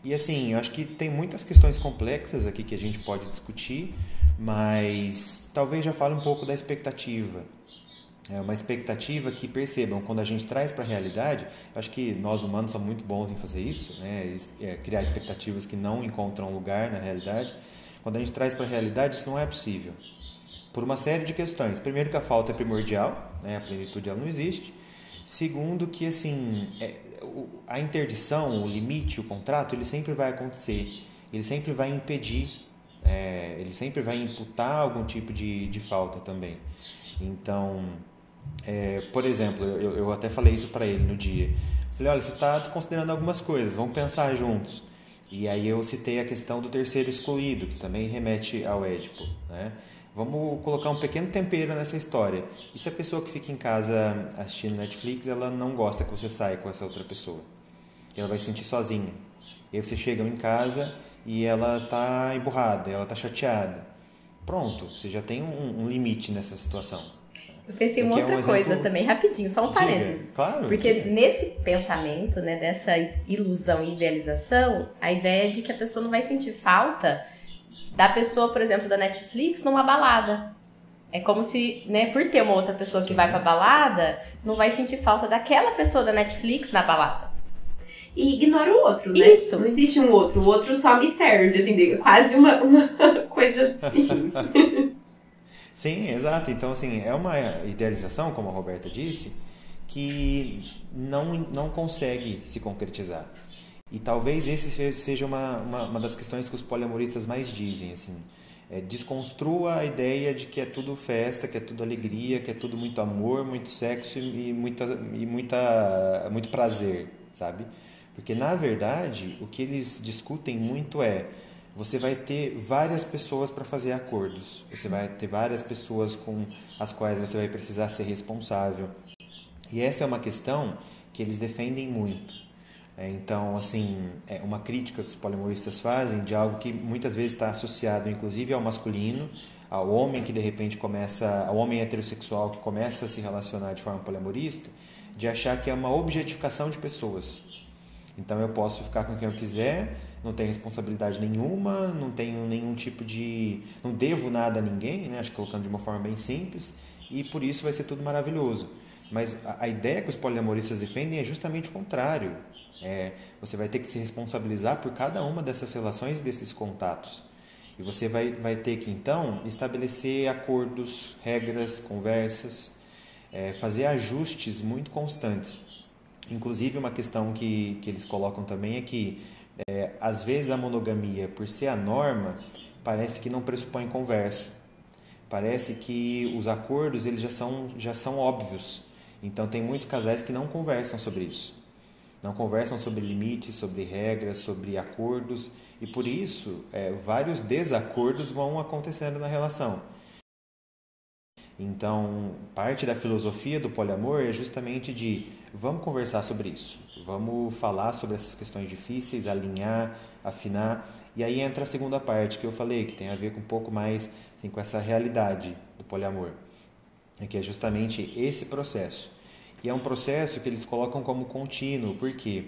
E assim, eu acho que tem muitas questões complexas aqui que a gente pode discutir, mas talvez já fale um pouco da expectativa. É uma expectativa que percebam, quando a gente traz para a realidade, acho que nós humanos somos muito bons em fazer isso, né? É, criar expectativas que não encontram lugar na realidade. Quando a gente traz para a realidade, isso não é possível por uma série de questões. Primeiro que a falta é primordial, né? a plenitude ela não existe. Segundo que assim é, a interdição, o limite, o contrato, ele sempre vai acontecer. Ele sempre vai impedir, é, ele sempre vai imputar algum tipo de, de falta também. Então, é, por exemplo, eu, eu até falei isso para ele no dia. Falei, olha, você está desconsiderando algumas coisas, vamos pensar juntos. E aí eu citei a questão do terceiro excluído, que também remete ao Édipo, né? Vamos colocar um pequeno tempero nessa história. E se a pessoa que fica em casa assistindo Netflix, ela não gosta que você saia com essa outra pessoa? Ela vai se sentir sozinha. E aí você chega em casa e ela está emburrada, ela está chateada. Pronto, você já tem um, um limite nessa situação. Eu pensei em uma outra é um coisa exemplo... também, rapidinho, só um Diga. parênteses. Claro. Porque diga. nesse pensamento, né, dessa ilusão e idealização, a ideia é de que a pessoa não vai sentir falta da pessoa, por exemplo, da Netflix numa balada. É como se, né, por ter uma outra pessoa que vai pra balada, não vai sentir falta daquela pessoa da Netflix na balada. E ignora o outro, né? Isso. Não existe um outro. O outro só me serve, assim, quase uma, uma *laughs* coisa. *laughs* Sim, exato. Então, assim, é uma idealização, como a Roberta disse, que não, não consegue se concretizar. E talvez esse seja uma, uma, uma, das questões que os poliamoristas mais dizem, assim, é, desconstrua a ideia de que é tudo festa, que é tudo alegria, que é tudo muito amor, muito sexo e, muita, e muita, muito prazer, sabe? Porque, na verdade, o que eles discutem muito é você vai ter várias pessoas para fazer acordos, você vai ter várias pessoas com as quais você vai precisar ser responsável. E essa é uma questão que eles defendem muito. É, então, assim, é uma crítica que os polimoristas fazem de algo que muitas vezes está associado, inclusive, ao masculino, ao homem que de repente começa, ao homem heterossexual que começa a se relacionar de forma polimorista, de achar que é uma objetificação de pessoas. Então, eu posso ficar com quem eu quiser, não tenho responsabilidade nenhuma, não tenho nenhum tipo de, não devo nada a ninguém, né? Acho que colocando de uma forma bem simples, e por isso vai ser tudo maravilhoso. Mas a, ideia que os poliamoristas defendem é justamente o contrário. É, você vai ter que se responsabilizar por cada uma dessas relações e desses contatos. E você vai, vai ter que, então, estabelecer acordos, regras, conversas, é, fazer ajustes muito constantes. Inclusive, uma questão que, que eles colocam também é que, é, às vezes, a monogamia, por ser a norma, parece que não pressupõe conversa. Parece que os acordos eles já são, já são óbvios. Então, tem muitos casais que não conversam sobre isso não conversam sobre limites, sobre regras, sobre acordos e por isso é, vários desacordos vão acontecendo na relação. Então, parte da filosofia do poliamor é justamente de vamos conversar sobre isso, vamos falar sobre essas questões difíceis, alinhar, afinar. E aí entra a segunda parte que eu falei, que tem a ver com um pouco mais assim, com essa realidade do poliamor, que é justamente esse processo e é um processo que eles colocam como contínuo, porque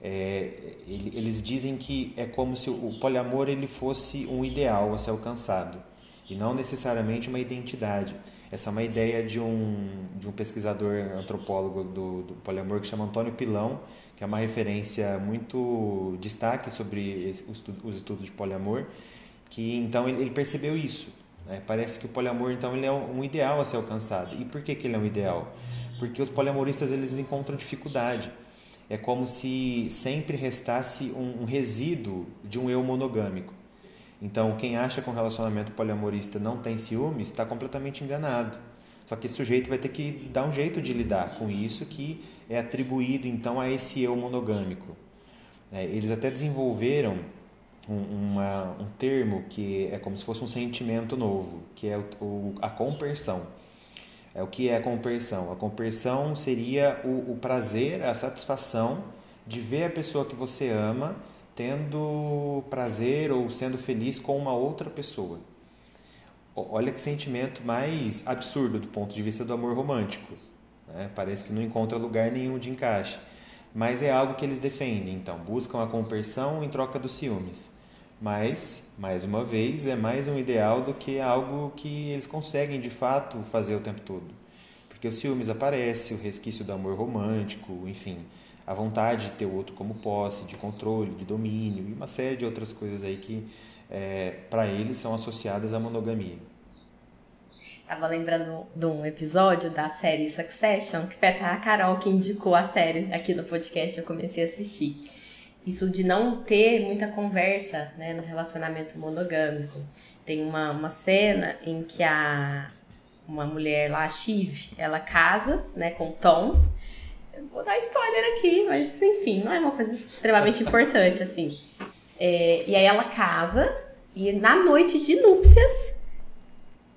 é, eles dizem que é como se o poliamor ele fosse um ideal a ser alcançado e não necessariamente uma identidade. Essa é uma ideia de um, de um pesquisador antropólogo do, do poliamor que chama Antônio Pilão, que é uma referência muito destaque sobre os, os estudos de poliamor, que então ele, ele percebeu isso. Né? Parece que o poliamor então ele é um ideal a ser alcançado. E por que, que ele é um ideal? Porque os poliamoristas eles encontram dificuldade. É como se sempre restasse um, um resíduo de um eu monogâmico. Então, quem acha que um relacionamento poliamorista não tem ciúmes está completamente enganado. Só que esse sujeito vai ter que dar um jeito de lidar com isso que é atribuído então a esse eu monogâmico. É, eles até desenvolveram um, uma, um termo que é como se fosse um sentimento novo, que é o, o, a compersão. É o que é a compersão? A compersão seria o, o prazer, a satisfação de ver a pessoa que você ama tendo prazer ou sendo feliz com uma outra pessoa. Olha que sentimento mais absurdo do ponto de vista do amor romântico. Né? Parece que não encontra lugar nenhum de encaixe. Mas é algo que eles defendem, então, buscam a compersão em troca dos ciúmes. Mas, mais uma vez, é mais um ideal do que algo que eles conseguem de fato fazer o tempo todo. Porque o ciúmes aparece, o resquício do amor romântico, enfim, a vontade de ter o outro como posse, de controle, de domínio e uma série de outras coisas aí que é, para eles são associadas à monogamia. Tava lembrando de um episódio da série Succession, que foi até a Carol que indicou a série aqui no podcast, eu comecei a assistir. Isso de não ter muita conversa né, no relacionamento monogâmico. Tem uma, uma cena em que a, uma mulher lá, a Shiv, ela casa né, com Tom, Vou dar spoiler aqui, mas enfim, não é uma coisa extremamente importante, assim. É, e aí ela casa, e na noite de núpcias,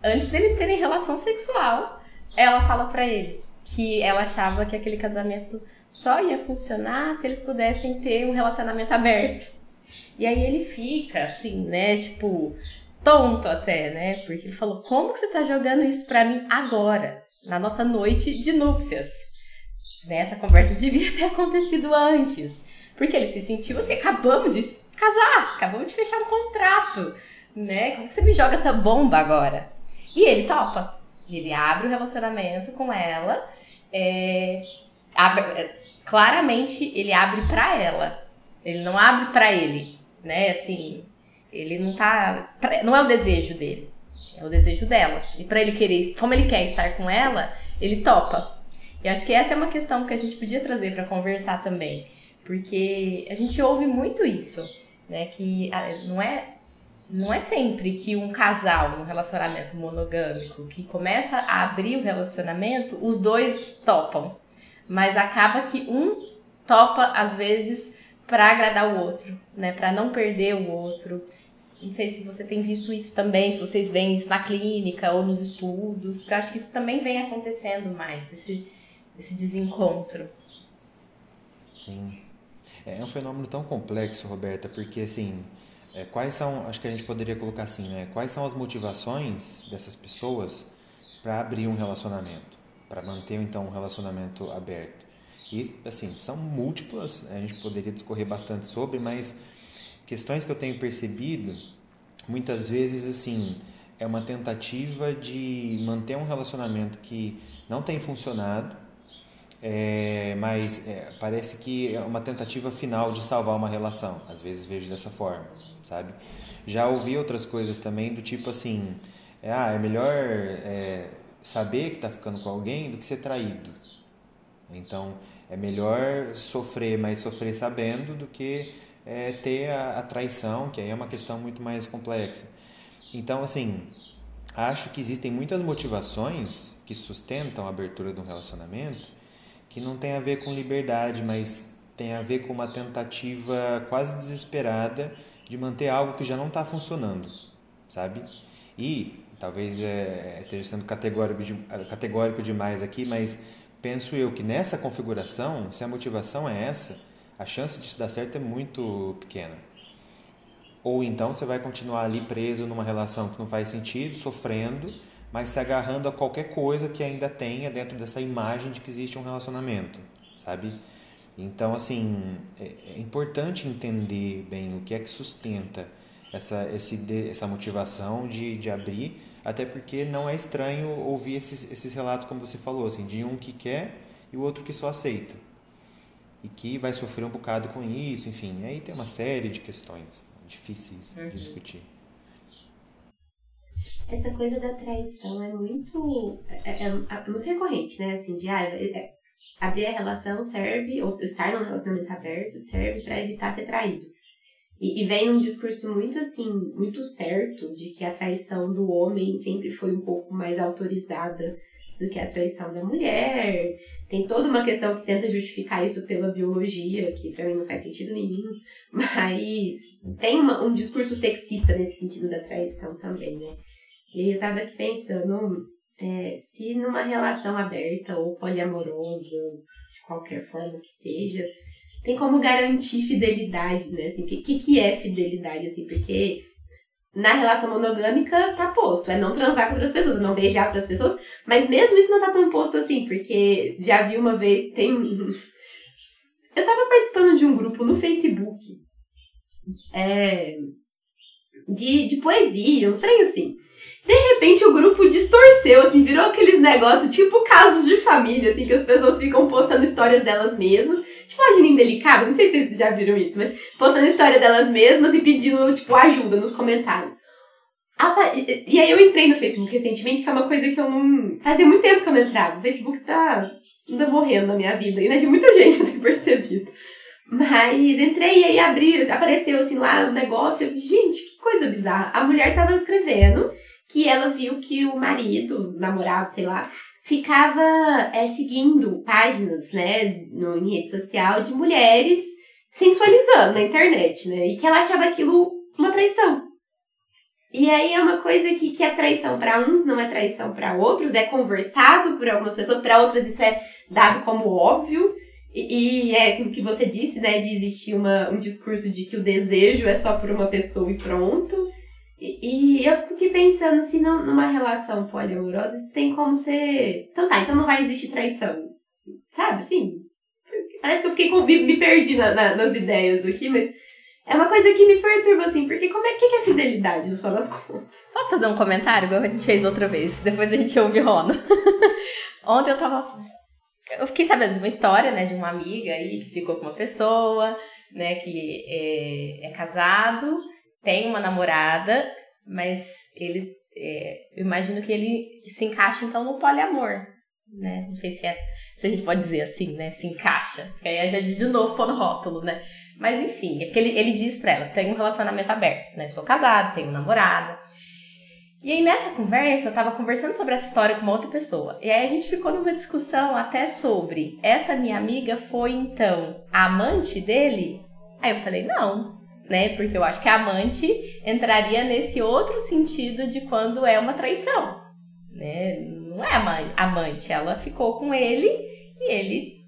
antes deles terem relação sexual, ela fala para ele que ela achava que aquele casamento só ia funcionar se eles pudessem ter um relacionamento aberto. E aí ele fica assim, né, tipo, tonto até, né? Porque ele falou: "Como que você tá jogando isso para mim agora, na nossa noite de núpcias?" Né? Essa conversa *laughs* devia ter acontecido antes. Porque ele se sentiu assim, acabamos de casar, acabamos de fechar um contrato, né? Como que você me joga essa bomba agora? E ele topa. Ele abre o relacionamento com ela, é, abre, é, claramente ele abre para ela. Ele não abre para ele, né? Assim, ele não tá, não é o desejo dele, é o desejo dela. E para ele querer, como ele quer estar com ela, ele topa. E acho que essa é uma questão que a gente podia trazer para conversar também, porque a gente ouve muito isso, né? Que ah, não é não é sempre que um casal, um relacionamento monogâmico, que começa a abrir o relacionamento, os dois topam. Mas acaba que um topa, às vezes, para agradar o outro, né? Para não perder o outro. Não sei se você tem visto isso também, se vocês veem isso na clínica ou nos estudos, porque eu acho que isso também vem acontecendo mais, esse, esse desencontro. Sim. É, é um fenômeno tão complexo, Roberta, porque assim, é, quais são, acho que a gente poderia colocar assim, né? Quais são as motivações dessas pessoas para abrir um relacionamento, para manter então um relacionamento aberto? E assim, são múltiplas, a gente poderia discorrer bastante sobre, mas questões que eu tenho percebido, muitas vezes assim, é uma tentativa de manter um relacionamento que não tem funcionado é, mas é, parece que é uma tentativa final de salvar uma relação. Às vezes vejo dessa forma, sabe? Já ouvi outras coisas também do tipo assim, é, ah, é melhor é, saber que está ficando com alguém do que ser traído. Então é melhor sofrer, mas sofrer sabendo do que é, ter a, a traição, que aí é uma questão muito mais complexa. Então assim, acho que existem muitas motivações que sustentam a abertura de um relacionamento que não tem a ver com liberdade, mas tem a ver com uma tentativa quase desesperada de manter algo que já não está funcionando, sabe? E talvez é, esteja sendo categórico, de, categórico demais aqui, mas penso eu que nessa configuração, se a motivação é essa, a chance disso dar certo é muito pequena. Ou então você vai continuar ali preso numa relação que não faz sentido, sofrendo mas se agarrando a qualquer coisa que ainda tenha dentro dessa imagem de que existe um relacionamento, sabe? Então, assim, é, é importante entender bem o que é que sustenta essa, esse, essa motivação de, de abrir, até porque não é estranho ouvir esses, esses relatos, como você falou, assim, de um que quer e o outro que só aceita. E que vai sofrer um bocado com isso, enfim. Aí tem uma série de questões difíceis uhum. de discutir. Essa coisa da traição é muito, é, é, é muito recorrente, né? Assim, de ah, é, é abrir a relação serve, ou estar num relacionamento aberto serve para evitar ser traído. E, e vem um discurso muito assim, muito certo de que a traição do homem sempre foi um pouco mais autorizada do que a traição da mulher. Tem toda uma questão que tenta justificar isso pela biologia, que para mim não faz sentido nenhum. Mas tem uma, um discurso sexista nesse sentido da traição também, né? E eu tava aqui pensando é, se numa relação aberta ou poliamorosa, de qualquer forma que seja, tem como garantir fidelidade, né? Assim, o que, que é fidelidade, assim? Porque na relação monogâmica tá posto, é não transar com outras pessoas, é não beijar outras pessoas, mas mesmo isso não tá tão posto assim, porque já vi uma vez, tem. *laughs* Eu tava participando de um grupo no Facebook é, de, de poesia, uns trem assim. De repente o grupo distorceu, assim, virou aqueles negócios tipo casos de família, assim, que as pessoas ficam postando histórias delas mesmas. Tipo a Gina Indelicada, não sei se vocês já viram isso, mas postando história delas mesmas e pedindo, tipo, ajuda nos comentários. E aí eu entrei no Facebook recentemente, que é uma coisa que eu não. Fazia muito tempo que eu não entrava. O Facebook tá ainda morrendo na minha vida. E não é de muita *laughs* gente eu tenho percebido. Mas entrei e aí abri, apareceu assim lá o negócio. Gente, que coisa bizarra. A mulher tava escrevendo que ela viu que o marido, namorado, sei lá, ficava é, seguindo páginas, né, no, em rede social de mulheres sensualizando na internet, né? E que ela achava aquilo uma traição. E aí é uma coisa que, que é traição para uns, não é traição para outros, é conversado por algumas pessoas, para outras isso é dado como óbvio. E, e, é aquilo que você disse, né, de existir uma, um discurso de que o desejo é só por uma pessoa e pronto. E, eu fico aqui pensando se não, numa relação poliamorosa isso tem como ser. Então tá, então não vai existir traição. Sabe, assim? Parece que eu fiquei com. me, me perdi na, na, nas ideias aqui, mas é uma coisa que me perturba, assim, porque como é que, é fidelidade, no final das contas? Posso fazer um comentário, igual a gente fez outra vez? Depois a gente ouve Rona. *laughs* Ontem eu tava. Eu fiquei sabendo de uma história, né, de uma amiga aí que ficou com uma pessoa, né, que é, é casado tem uma namorada, mas ele. É, eu imagino que ele se encaixa então no poliamor, né? Não sei se é se a gente pode dizer assim, né? Se encaixa. Porque aí a gente de novo põe no rótulo, né? Mas enfim, é porque ele, ele diz pra ela: tem um relacionamento aberto, né? Sou casado, tenho namorada. E aí nessa conversa, eu tava conversando sobre essa história com uma outra pessoa. E aí a gente ficou numa discussão até sobre essa minha amiga foi então a amante dele? Aí eu falei: não, né? Porque eu acho que amante entraria nesse outro sentido de quando é uma traição, né? Não é amante, ela ficou com ele e ele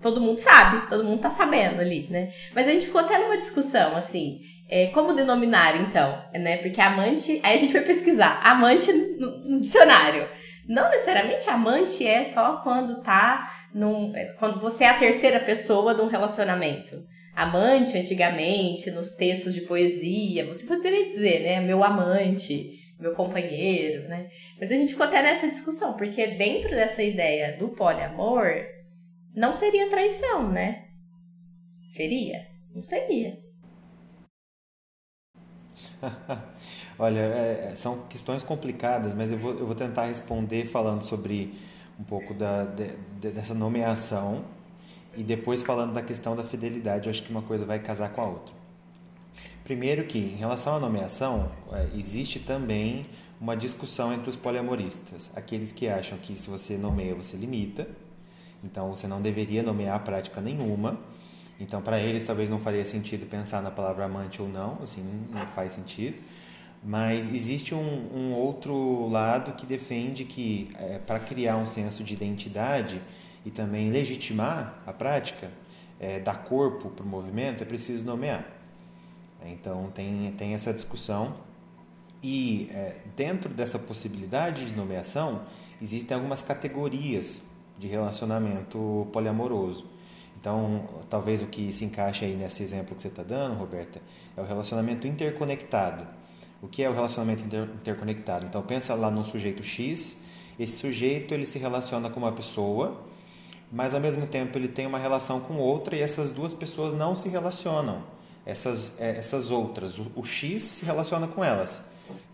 todo mundo sabe, todo mundo tá sabendo ali, né? Mas a gente ficou até numa discussão assim, é, como denominar então, né? Porque amante, aí a gente foi pesquisar, amante no, no dicionário. Não necessariamente amante é só quando tá num, é, quando você é a terceira pessoa de um relacionamento amante antigamente, nos textos de poesia, você poderia dizer, né, meu amante, meu companheiro, né? Mas a gente ficou até nessa discussão, porque dentro dessa ideia do poliamor, não seria traição, né? Seria? Não seria. *laughs* Olha, é, é, são questões complicadas, mas eu vou, eu vou tentar responder falando sobre um pouco da, de, dessa nomeação e depois falando da questão da fidelidade, eu acho que uma coisa vai casar com a outra. Primeiro que, em relação à nomeação, é, existe também uma discussão entre os poliamoristas. Aqueles que acham que se você nomeia, você limita. Então, você não deveria nomear prática nenhuma. Então, para eles, talvez não faria sentido pensar na palavra amante ou não. Assim, não faz sentido. Mas existe um, um outro lado que defende que, é, para criar um senso de identidade, e também legitimar a prática, é, dar corpo para o movimento, é preciso nomear. Então tem, tem essa discussão e é, dentro dessa possibilidade de nomeação existem algumas categorias de relacionamento poliamoroso. Então, talvez o que se encaixe aí nesse exemplo que você está dando, Roberta, é o relacionamento interconectado. O que é o relacionamento inter interconectado? Então, pensa lá no sujeito X. Esse sujeito ele se relaciona com uma pessoa, mas ao mesmo tempo ele tem uma relação com outra e essas duas pessoas não se relacionam. Essas, é, essas outras, o, o X se relaciona com elas,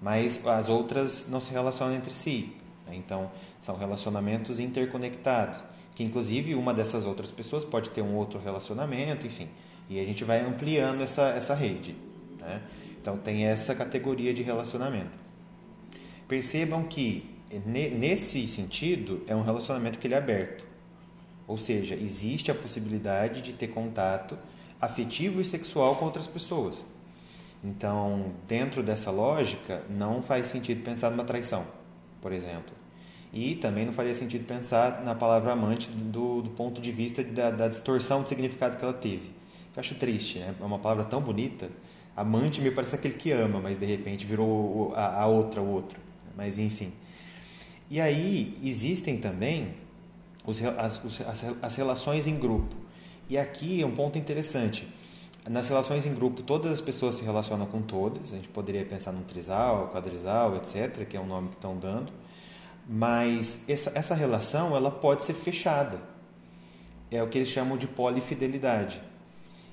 mas as outras não se relacionam entre si. Né? Então, são relacionamentos interconectados que inclusive uma dessas outras pessoas pode ter um outro relacionamento, enfim. E a gente vai ampliando essa, essa rede. Né? Então tem essa categoria de relacionamento. Percebam que nesse sentido é um relacionamento que ele é aberto. Ou seja, existe a possibilidade de ter contato afetivo e sexual com outras pessoas. Então, dentro dessa lógica, não faz sentido pensar numa traição, por exemplo. E também não faria sentido pensar na palavra amante do, do ponto de vista da, da, distorção de significado que ela teve. Eu acho triste, né? É uma palavra tão bonita. Amante me parece aquele que ama, mas de repente virou a, a outra, o outro. Mas enfim. E aí existem também os, as, as, as relações em grupo. E aqui é um ponto interessante. Nas relações em grupo, todas as pessoas se relacionam com todas. A gente poderia pensar num trisal, quadrisal, etc., que é o nome que estão dando mas essa, essa relação ela pode ser fechada. É o que eles chamam de polifidelidade.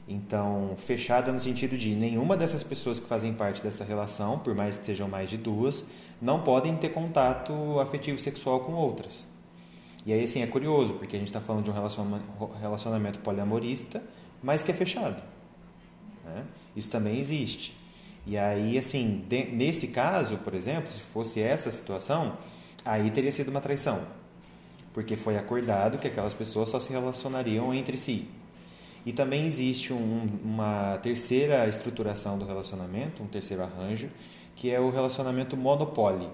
Então, fechada no sentido de nenhuma dessas pessoas que fazem parte dessa relação, por mais que sejam mais de duas, não podem ter contato afetivo sexual com outras. E aí, assim, é curioso, porque a gente está falando de um relacionamento poliamorista, mas que é fechado. Né? Isso também existe. E aí, assim, de, nesse caso, por exemplo, se fosse essa situação, aí teria sido uma traição, porque foi acordado que aquelas pessoas só se relacionariam entre si. E também existe um, uma terceira estruturação do relacionamento, um terceiro arranjo, que é o relacionamento monopólio.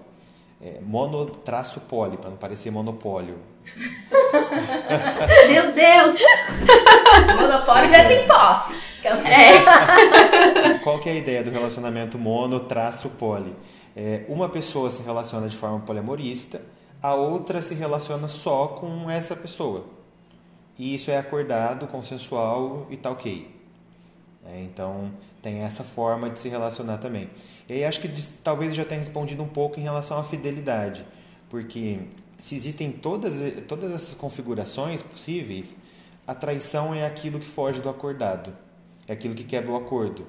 É, mono-poli, para não parecer monopólio. *laughs* Meu Deus! *laughs* monopólio já tem posse. É. *laughs* Qual que é a ideia do relacionamento mono-poli? É, uma pessoa se relaciona de forma poliamorista, a outra se relaciona só com essa pessoa. E isso é acordado, consensual e tá ok. É, então, tem essa forma de se relacionar também. E aí acho que talvez já tenha respondido um pouco em relação à fidelidade, porque se existem todas, todas essas configurações possíveis, a traição é aquilo que foge do acordado, é aquilo que quebra o acordo.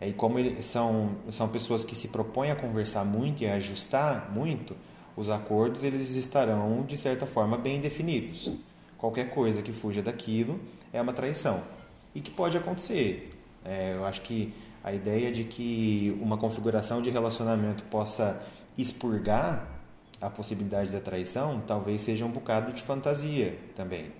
E como eles são, são pessoas que se propõem a conversar muito e a ajustar muito, os acordos eles estarão, de certa forma, bem definidos. Qualquer coisa que fuja daquilo é uma traição. E que pode acontecer. É, eu acho que a ideia de que uma configuração de relacionamento possa expurgar a possibilidade da traição talvez seja um bocado de fantasia também.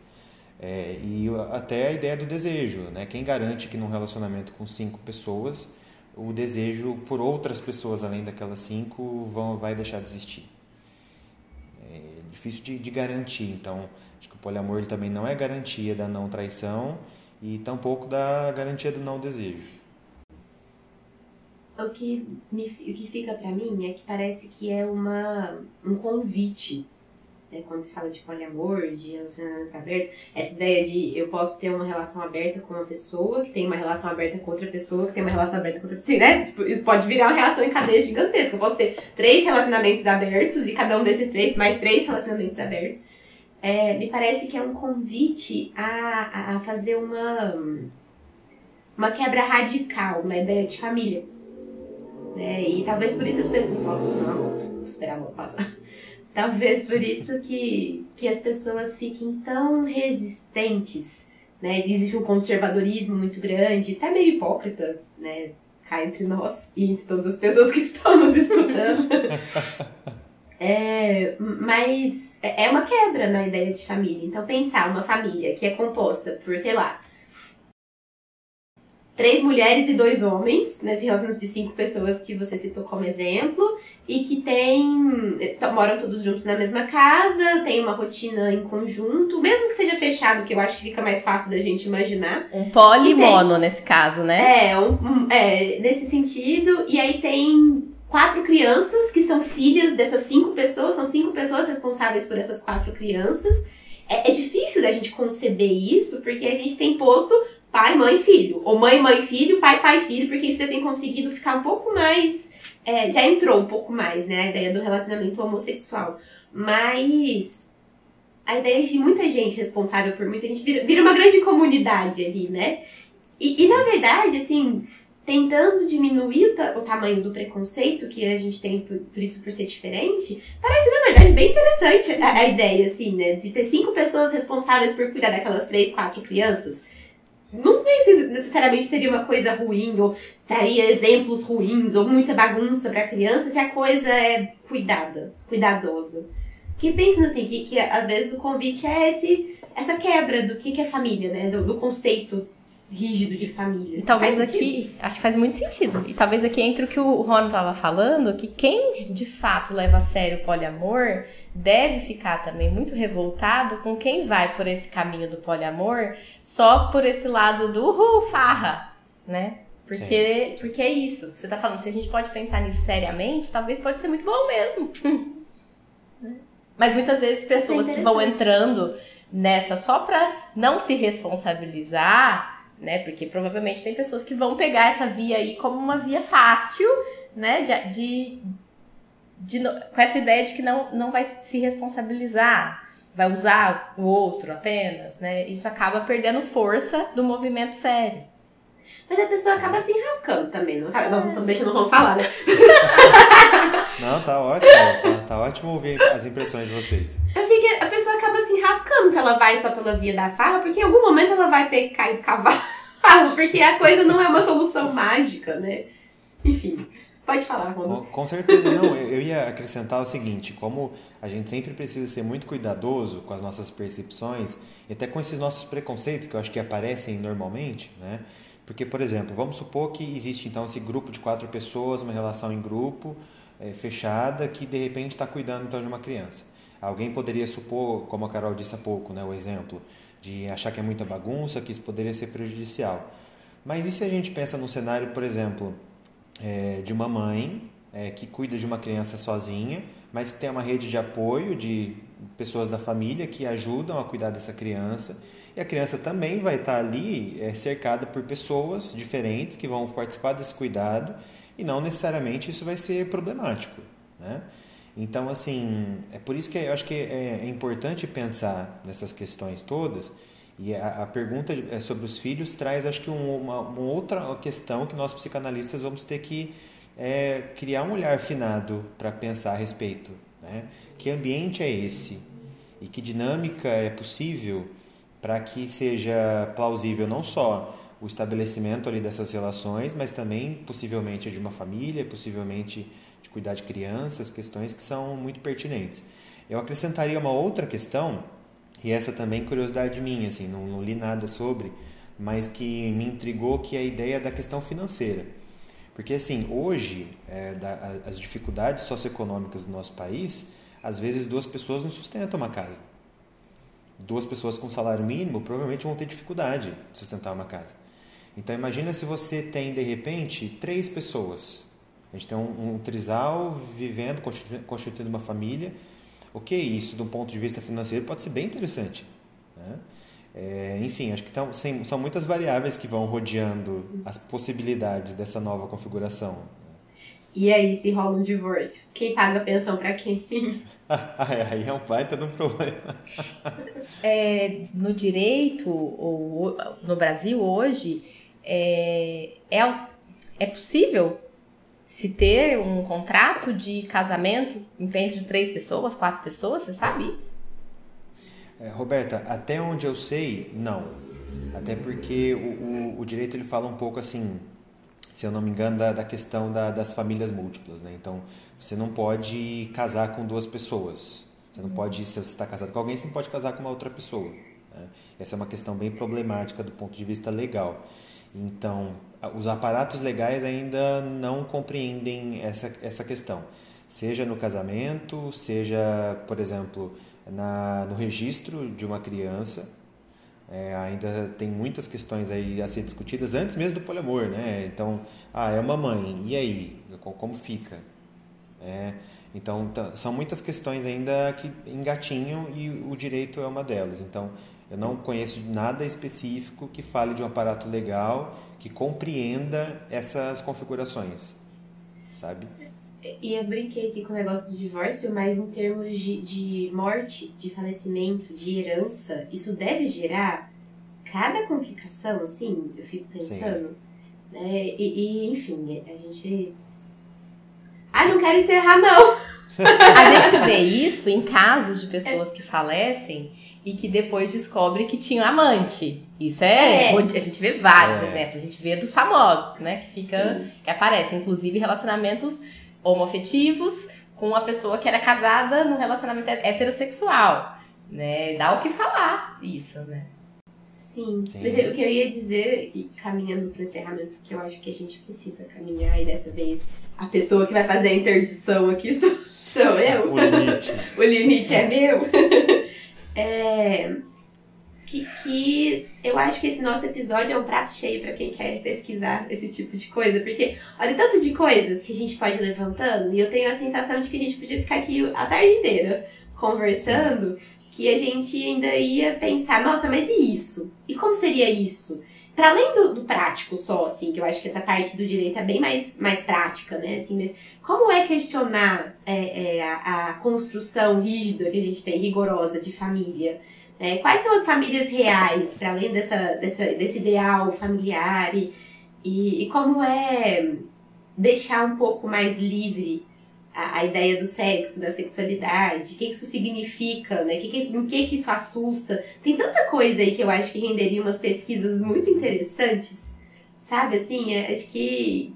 É, e até a ideia do desejo, né? Quem garante que num relacionamento com cinco pessoas o desejo por outras pessoas além daquelas cinco vão, vai deixar de existir? É difícil de, de garantir. Então, acho que o poliamor também não é garantia da não traição e tampouco da garantia do não desejo. O que, me, o que fica para mim é que parece que é uma, um convite né, quando se fala de poliamor, de relacionamentos abertos, essa ideia de eu posso ter uma relação aberta com uma pessoa, que tem uma relação aberta com outra pessoa, que tem uma relação aberta com outra pessoa, né? Tipo, isso pode virar uma relação em cadeia gigantesca. Eu posso ter três relacionamentos abertos e cada um desses três, mais três relacionamentos abertos. É, me parece que é um convite a, a fazer uma, uma quebra radical na ideia de família. Né? E talvez por isso as pessoas falam, não, esperar vou passar. *laughs* Talvez por isso que, que as pessoas fiquem tão resistentes, né? Existe um conservadorismo muito grande, até meio hipócrita, né? Cá entre nós e entre todas as pessoas que estão nos *laughs* escutando. *laughs* É, mas é uma quebra na ideia de família. Então, pensar uma família que é composta por, sei lá, três mulheres e dois homens, nesse relacionamento de cinco pessoas que você citou como exemplo, e que tem. Moram todos juntos na mesma casa, tem uma rotina em conjunto, mesmo que seja fechado, que eu acho que fica mais fácil da gente imaginar. Um polimono tem, nesse caso, né? É, um, um, é, nesse sentido, e aí tem quatro crianças que são filhas dessas cinco pessoas, são cinco pessoas responsáveis por essas quatro crianças. é, é difícil da gente conceber isso, porque a gente tem posto pai, mãe, filho. Ou mãe, mãe, filho, pai, pai, filho, porque isso já tem conseguido ficar um pouco mais. É, já entrou um pouco mais, né? A ideia do relacionamento homossexual. Mas a ideia de muita gente responsável por muita gente vira, vira uma grande comunidade ali, né? E, e na verdade, assim, tentando diminuir o, ta o, tamanho do preconceito que a gente tem por, por, isso por ser diferente, parece, na verdade, bem interessante a, a, ideia, assim, né? De ter cinco pessoas responsáveis por cuidar daquelas três, quatro crianças. Não sei se necessariamente seria uma coisa ruim, ou traria exemplos ruins, ou muita bagunça pra criança, se a coisa é cuidada, cuidadosa. Que pensando assim, que, que às vezes o convite é esse, essa quebra do que, que é família, né? Do, do conceito rígido de família. E talvez aqui, acho que faz muito sentido. E talvez aqui entre o que o Rony estava falando, que quem de fato leva a sério o poliamor deve ficar também muito revoltado com quem vai por esse caminho do poliamor só por esse lado do uh, farra, né? Porque, porque é isso. Você tá falando, se a gente pode pensar nisso seriamente, talvez pode ser muito bom mesmo. *laughs* Mas muitas vezes pessoas que vão entrando nessa só para não se responsabilizar né? Porque provavelmente tem pessoas que vão pegar essa via aí como uma via fácil, né? De, de, de, com essa ideia de que não, não vai se responsabilizar, vai usar o outro apenas, né? Isso acaba perdendo força do movimento sério. Mas a pessoa acaba se enrascando também, não? Nós não estamos deixando o Ron falar, né? *laughs* Não, tá ótimo. Tá, tá, ótimo ouvir as impressões de vocês. Eu vi que a pessoa acaba enrascando se ela vai só pela via da farra, porque em algum momento ela vai ter que cair do cavalo, *laughs* porque a coisa não é uma solução mágica, né? Enfim. Pode falar, Ronaldo. Com, com, certeza, não. Eu ia acrescentar o seguinte: como a gente sempre precisa ser muito cuidadoso com as nossas percepções e até com esses nossos preconceitos que eu acho que aparecem normalmente, né? Porque, por exemplo, vamos supor que existe então esse grupo de quatro pessoas, uma relação em grupo é, fechada, que de repente está cuidando então de uma criança. Alguém poderia supor, como a Carol disse há pouco, né, o exemplo, de achar que é muita bagunça, que isso poderia ser prejudicial. Mas e se a gente pensa num cenário, por exemplo, é, de uma mãe é, que cuida de uma criança sozinha, mas que tem uma rede de apoio de pessoas da família que ajudam a cuidar dessa criança e a criança também vai estar ali é, cercada por pessoas diferentes que vão participar desse cuidado e não necessariamente isso vai ser problemático. Né? Então, assim, é por isso que eu acho que é, é importante pensar nessas questões todas. E a, a, pergunta é, sobre os filhos traz, acho que, um, uma, uma, outra questão que nós psicanalistas vamos ter que é, criar um olhar afinado para pensar a respeito. Né? Que ambiente é esse? E que dinâmica é possível para que seja plausível não só o estabelecimento ali dessas relações, mas também possivelmente de uma família, possivelmente de cuidar de crianças, questões que são muito pertinentes. Eu acrescentaria uma outra questão, e essa também curiosidade minha, assim, não, não li nada sobre, mas que me intrigou, que é a ideia da questão financeira. Porque assim, hoje, é, da, as dificuldades socioeconômicas do nosso país, às vezes duas pessoas não sustentam uma casa duas pessoas com salário mínimo provavelmente vão ter dificuldade de sustentar uma casa. Então imagina se você tem de repente três pessoas. A gente tem um, um trisal vivendo, constituindo uma família. Ok, isso do ponto de vista financeiro pode ser bem interessante. Né? É, enfim, acho que tão, são muitas variáveis que vão rodeando as possibilidades dessa nova configuração. E aí, se rola um divórcio, quem paga a pensão para quem? *laughs* aí é um baita de um problema. *laughs* é, no direito, ou no Brasil hoje, é, é, é possível se ter um contrato de casamento entre três pessoas, quatro pessoas? Você sabe isso? É, Roberta, até onde eu sei, não. Até porque o, o, o direito ele fala um pouco assim, se eu não me engano, da, da questão da, das famílias múltiplas. Né? Então, você não pode casar com duas pessoas. Você não pode, se você está casado com alguém, você não pode casar com uma outra pessoa. Né? Essa é uma questão bem problemática do ponto de vista legal. Então, os aparatos legais ainda não compreendem essa, essa questão. Seja no casamento, seja, por exemplo, na, no registro de uma criança, é, ainda tem muitas questões aí a ser discutidas antes mesmo do poliamor, né? Então, ah, é uma mãe, e aí? Como fica? É, então, são muitas questões ainda que engatinham e o direito é uma delas. Então, eu não conheço nada específico que fale de um aparato legal que compreenda essas configurações, sabe? E eu brinquei aqui com o negócio do divórcio, mas em termos de, de morte, de falecimento, de herança, isso deve gerar cada complicação, assim, eu fico pensando. Né? E, e, enfim, a gente. Ah, não quero encerrar, não! *laughs* a gente vê isso em casos de pessoas que falecem e que depois descobre que tinha um amante. Isso é, é. a gente vê vários é. exemplos, a gente vê dos famosos, né, que fica Sim. que aparecem inclusive relacionamentos homoafetivos com uma pessoa que era casada num relacionamento heterossexual, né? Dá o que falar isso, né? Sim. Sim. Mas o que eu ia dizer, e caminhando para o encerramento, que eu acho que a gente precisa caminhar, e dessa vez a pessoa que vai fazer a interdição aqui *laughs* sou, sou eu. O limite. *laughs* o limite é meu. *laughs* é, que, que eu acho que esse nosso episódio é um prato cheio para quem quer pesquisar esse tipo de coisa, porque olha tanto de coisas que a gente pode ir levantando, e eu tenho a sensação de que a gente podia ficar aqui a tarde inteira conversando, que a gente ainda ia pensar, nossa, mas e isso? E como seria isso? Para além do, do, prático só, assim, que eu acho que essa parte do direito é bem mais, mais prática, né? Assim, mas como é questionar é, é, a, a construção rígida que a gente tem, rigorosa de família? É, quais são as famílias reais, para além dessa, dessa, desse ideal familiar? E, e, e, como é deixar um pouco mais livre a, a ideia do sexo, da sexualidade? O que, isso significa? Né? Que, que, em que, que isso assusta? Tem tanta coisa aí que eu acho que renderia umas pesquisas muito interessantes, sabe? Assim, é, acho que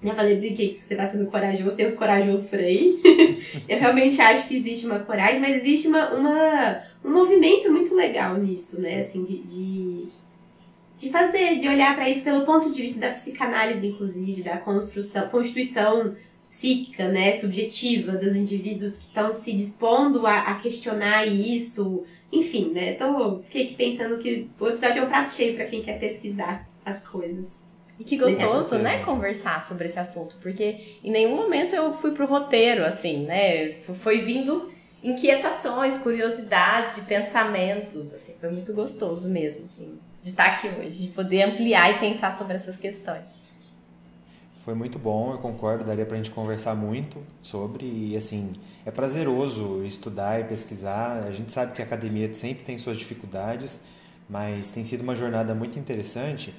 eu falei, brinquei que você tá sendo corajoso, tem os corajosos por aí. *laughs* eu realmente acho que existe uma coragem, mas existe uma, uma, um movimento muito legal nisso, né? Assim, de, de, de fazer, de olhar para isso pelo ponto de vista da psicanálise, inclusive, da construção, constituição psíquica, né, subjetiva dos indivíduos que estão se dispondo a, a, questionar isso. Enfim, né? Então, fiquei aqui pensando que o episódio é um prato cheio para quem quer pesquisar as coisas. E que gostoso, né, conversar sobre esse assunto, porque em nenhum momento eu fui pro roteiro, assim, né? Foi vindo inquietações, curiosidade, pensamentos, assim, foi muito gostoso mesmo, assim, de estar aqui hoje, de poder ampliar e pensar sobre essas questões. Foi muito bom, eu concordo, daria pra gente conversar muito sobre e assim, é prazeroso estudar e pesquisar. A gente sabe que a academia sempre tem suas dificuldades, mas tem sido uma jornada muito interessante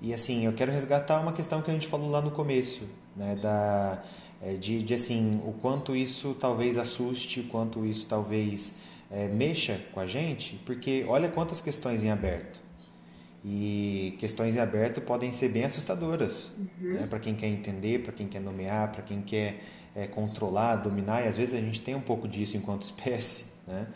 e assim, eu quero resgatar uma questão que a gente falou lá no começo, né, da, é, de, de assim, o quanto isso talvez assuste, o quanto isso talvez é, mexa com a gente, porque olha quantas questões em aberto. E questões em aberto podem ser bem assustadoras uhum. né, para quem quer entender, para quem quer nomear, para quem quer é, controlar, dominar, e às vezes a gente tem um pouco disso enquanto *laughs* espécie. Né?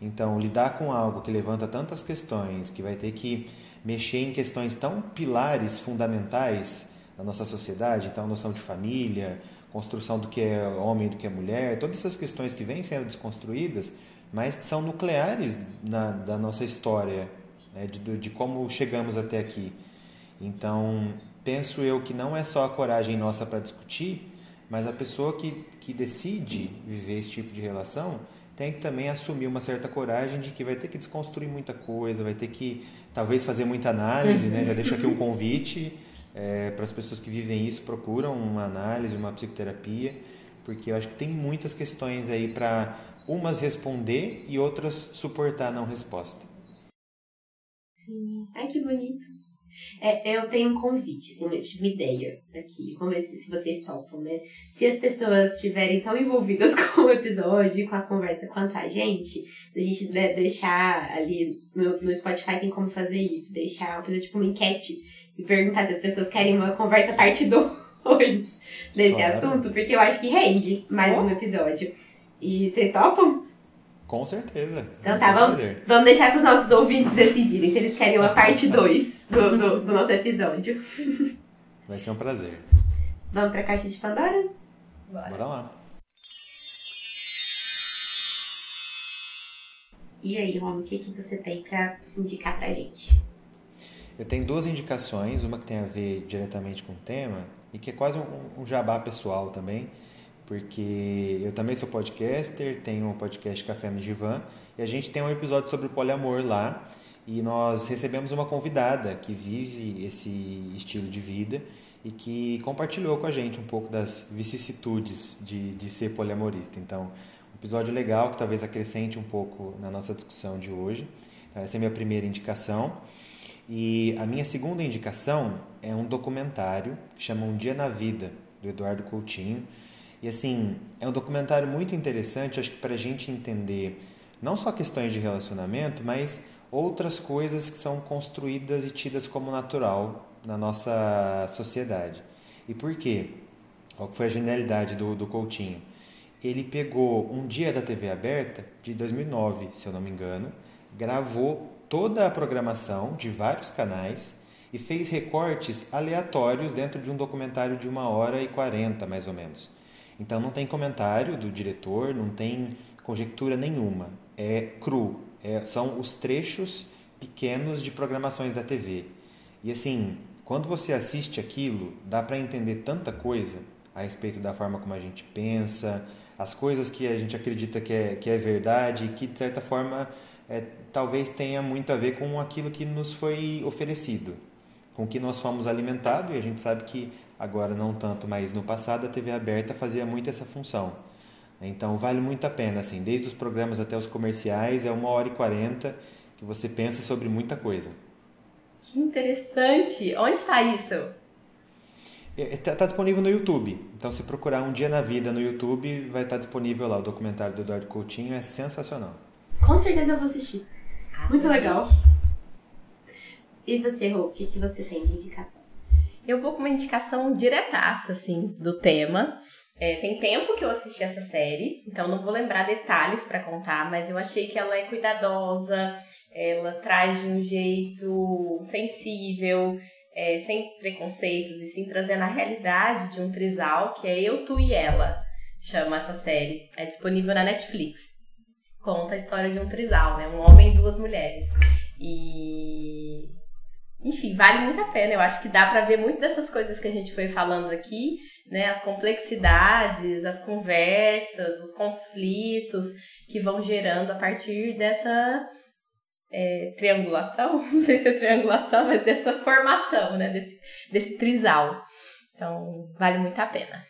Então, lidar com algo que levanta tantas questões, que vai ter que mexer em questões tão pilares fundamentais da nossa sociedade, então a noção de família, construção do que é homem e do que é mulher, todas essas questões que vêm sendo desconstruídas, mas que são nucleares na, da nossa história, né, de, de como chegamos até aqui. Então, penso eu que não é só a coragem nossa para discutir, mas a pessoa que, que decide viver esse tipo de relação tem que também assumir uma certa coragem de que vai ter que desconstruir muita coisa, vai ter que talvez fazer muita análise, né? Já deixo aqui um convite é, para as pessoas que vivem isso, procuram uma análise, uma psicoterapia, porque eu acho que tem muitas questões aí para umas responder e outras suportar a não resposta. Sim. Ai, que bonito. É, eu tenho um convite, assim, eu tive uma ideia aqui, como se, se vocês topam, né? Se as pessoas estiverem tão envolvidas *laughs* com o episódio e com a conversa quanto a gente, a gente deixar ali no, no Spotify tem como fazer isso, deixar fazer tipo uma enquete e perguntar se as pessoas querem uma conversa parte 2 desse *laughs* claro. assunto, porque eu acho que rende mais oh. um episódio. E vocês topam? Com certeza. Então tá, vamos, vamos deixar para os nossos ouvintes decidirem se eles querem uma *laughs* parte 2 do, do, do, nosso episódio. Vai ser um prazer. Vamos para a caixa de Pandora? Bora. Bora lá. E aí, Romo, o que, que você tem para indicar para gente? Eu tenho duas indicações, uma que tem a ver diretamente com o tema e que é quase um, um jabá pessoal também, porque eu também sou podcaster, tenho um podcast Café no Divã e a gente tem um episódio sobre o poliamor lá e nós recebemos uma convidada que vive esse estilo de vida e que compartilhou com a gente um pouco das vicissitudes de, de ser poliamorista. Então, um episódio legal que talvez acrescente um pouco na nossa discussão de hoje. Então, essa é a minha primeira indicação. E a minha segunda indicação é um documentário que chama Um Dia na Vida, do Eduardo Coutinho. E assim, é um documentário muito interessante, acho que para a gente entender não só questões de relacionamento, mas outras coisas que são construídas e tidas como natural na nossa sociedade. E por quê? Qual foi a genialidade do, do Coutinho? Ele pegou um dia da TV aberta, de 2009, se eu não me engano, gravou toda a programação de vários canais e fez recortes aleatórios dentro de um documentário de uma hora e quarenta, mais ou menos. Então não tem comentário do diretor, não tem conjectura nenhuma. É cru. É, são os trechos pequenos de programações da TV. E assim, quando você assiste aquilo, dá para entender tanta coisa a respeito da forma como a gente pensa, as coisas que a gente acredita que é, que é verdade que, de certa forma, é, talvez tenha muito a ver com aquilo que nos foi oferecido, com que nós fomos alimentados, e a gente sabe que agora não tanto, mas no passado a TV aberta fazia muito essa função. Então vale muito a pena, assim, desde os programas até os comerciais, é uma hora e quarenta que você pensa sobre muita coisa. Que interessante! Onde está isso? Está é, tá disponível no YouTube. Então, se procurar Um Dia na Vida no YouTube, vai estar tá disponível lá. O documentário do Eduardo Coutinho é sensacional. Com certeza eu vou assistir. Muito legal. E você, Rô, o que, que você tem de indicação? Eu vou com uma indicação diretaça, assim, do tema. É, tem tempo que eu assisti essa série, então não vou lembrar detalhes para contar, mas eu achei que ela é cuidadosa, ela traz de um jeito sensível, é, sem preconceitos, e sim trazendo a realidade de um trisal, que é Eu, Tu e Ela, chama essa série. É disponível na Netflix conta a história de um trisal, né? Um homem e duas mulheres. E enfim, vale muito a pena. Eu acho que dá para ver muito dessas coisas que a gente foi falando aqui, né? As complexidades, as conversas, os conflitos que vão gerando a partir dessa é, triangulação, *laughs* não sei se é triangulação, mas dessa formação, né? Desse, desse trisal. Então, vale muito a pena.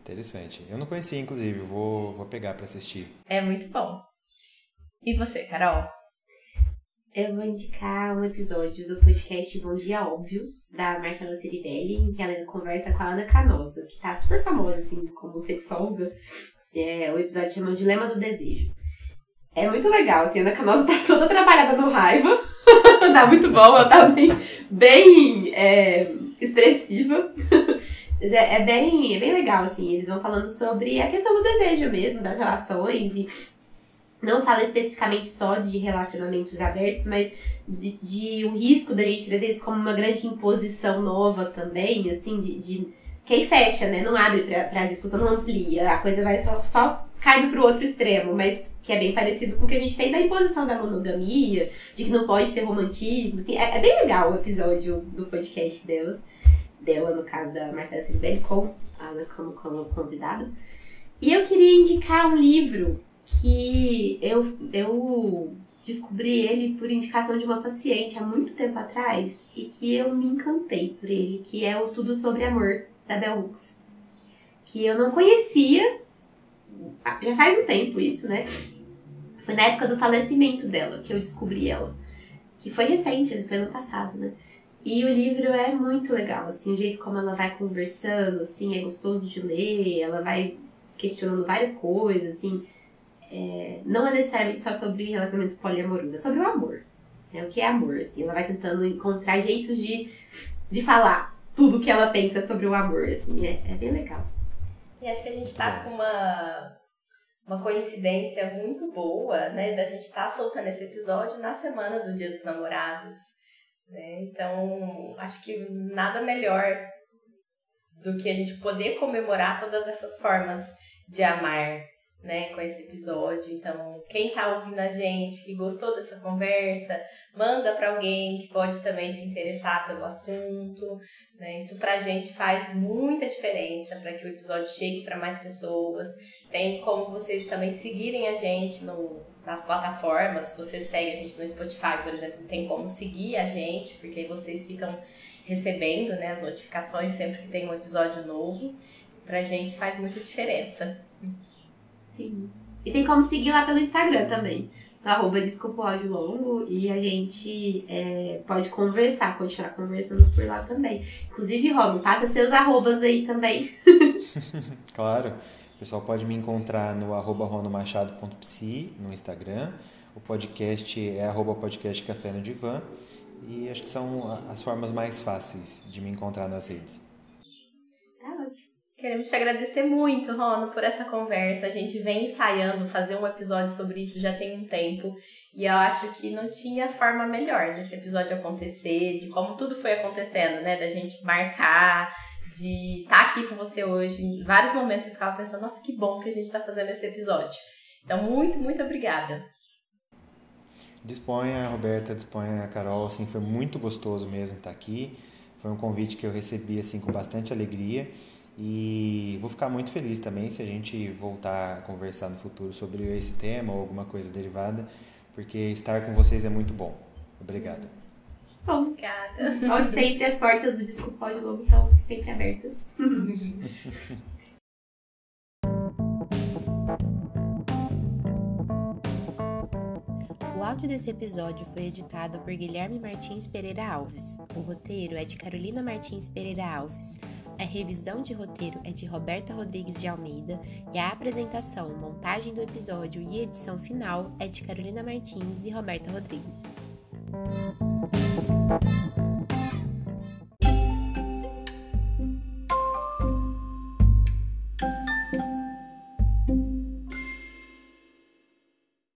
Interessante. Eu não conhecia, inclusive, vou, vou pegar para assistir. É muito bom. E você, Carol? Eu vou indicar um episódio do podcast Bom Dia Óbvios, da Marcela Ceribelli, em que ela conversa com a Ana Canosa, que tá super famosa, assim, como sexóloga. É, o episódio chama O Dilema do Desejo. É muito legal, assim, a Ana Canosa tá toda trabalhada no raiva. *laughs* tá muito bom, ela tá bem, bem é, expressiva. É, é, bem, é bem legal, assim. Eles vão falando sobre a questão do desejo mesmo, das relações. E não fala especificamente só de relacionamentos abertos, mas de, de um risco da gente trazer isso como uma grande imposição nova também, assim, de. de que aí fecha, né? Não abre pra, pra discussão, não amplia. A coisa vai só, só caindo pro outro extremo, mas que é bem parecido com o que a gente tem da imposição da monogamia, de que não pode ter romantismo, assim. É, é bem legal o episódio do podcast delas dela, no caso da Marcela Ceribelli, com a Ana como, como convidada. E eu queria indicar um livro que eu, eu descobri ele por indicação de uma paciente há muito tempo atrás e que eu me encantei por ele, que é o Tudo Sobre Amor, da Bell Hooks. Que eu não conhecia, já faz um tempo isso, né? Foi na época do falecimento dela que eu descobri ela. Que foi recente, foi ano passado, né? E o livro é muito legal, assim, o jeito como ela vai conversando, assim, é gostoso de ler, ela vai questionando várias coisas, assim. É, não é necessariamente só sobre relacionamento poliamoroso, é sobre o amor. É o que é amor, assim. Ela vai tentando encontrar jeitos de, de falar tudo que ela pensa sobre o amor, assim. É, é bem legal. E acho que a gente tá com uma, uma coincidência muito boa, né? Da gente estar tá soltando esse episódio na semana do Dia dos Namorados. Né? Então, acho que nada melhor do que a gente poder comemorar todas essas formas de amar né, com esse episódio. Então, quem tá ouvindo a gente, que gostou dessa conversa, manda para alguém que pode também se interessar pelo assunto. Né? Isso pra gente faz muita diferença para que o episódio chegue para mais pessoas. Tem como vocês também seguirem a gente no, nas plataformas. Se você segue a gente no Spotify, por exemplo, tem como seguir a gente, porque aí vocês ficam recebendo né, as notificações sempre que tem um episódio novo. Pra gente faz muita diferença. Sim. E tem como seguir lá pelo Instagram também. Arroba Desculpa o áudio longo. E a gente é, pode conversar, continuar conversando por lá também. Inclusive, Rob, passa seus arrobas aí também. *laughs* claro. O pessoal pode me encontrar no arroba ronomachado.psi no Instagram. O podcast é arroba podcast Café no Divã. E acho que são as formas mais fáceis de me encontrar nas redes. Queremos te agradecer muito, Rono, por essa conversa. A gente vem ensaiando fazer um episódio sobre isso já tem um tempo. E eu acho que não tinha forma melhor desse episódio acontecer, de como tudo foi acontecendo, né? Da gente marcar, de estar tá aqui com você hoje. Em vários momentos eu ficava pensando, nossa, que bom que a gente está fazendo esse episódio. Então, muito, muito obrigada. Disponha, Roberta, disponha, Carol. Assim, foi muito gostoso mesmo estar aqui. Foi um convite que eu recebi assim com bastante alegria. E vou ficar muito feliz também se a gente voltar a conversar no futuro sobre esse tema ou alguma coisa derivada, porque estar com vocês é muito bom. Obrigada. Obrigada. Onde sempre as portas do Desculpa de Lobo estão sempre abertas. *laughs* O áudio desse episódio foi editado por Guilherme Martins Pereira Alves. O roteiro é de Carolina Martins Pereira Alves. A revisão de roteiro é de Roberta Rodrigues de Almeida e a apresentação, montagem do episódio e edição final é de Carolina Martins e Roberta Rodrigues.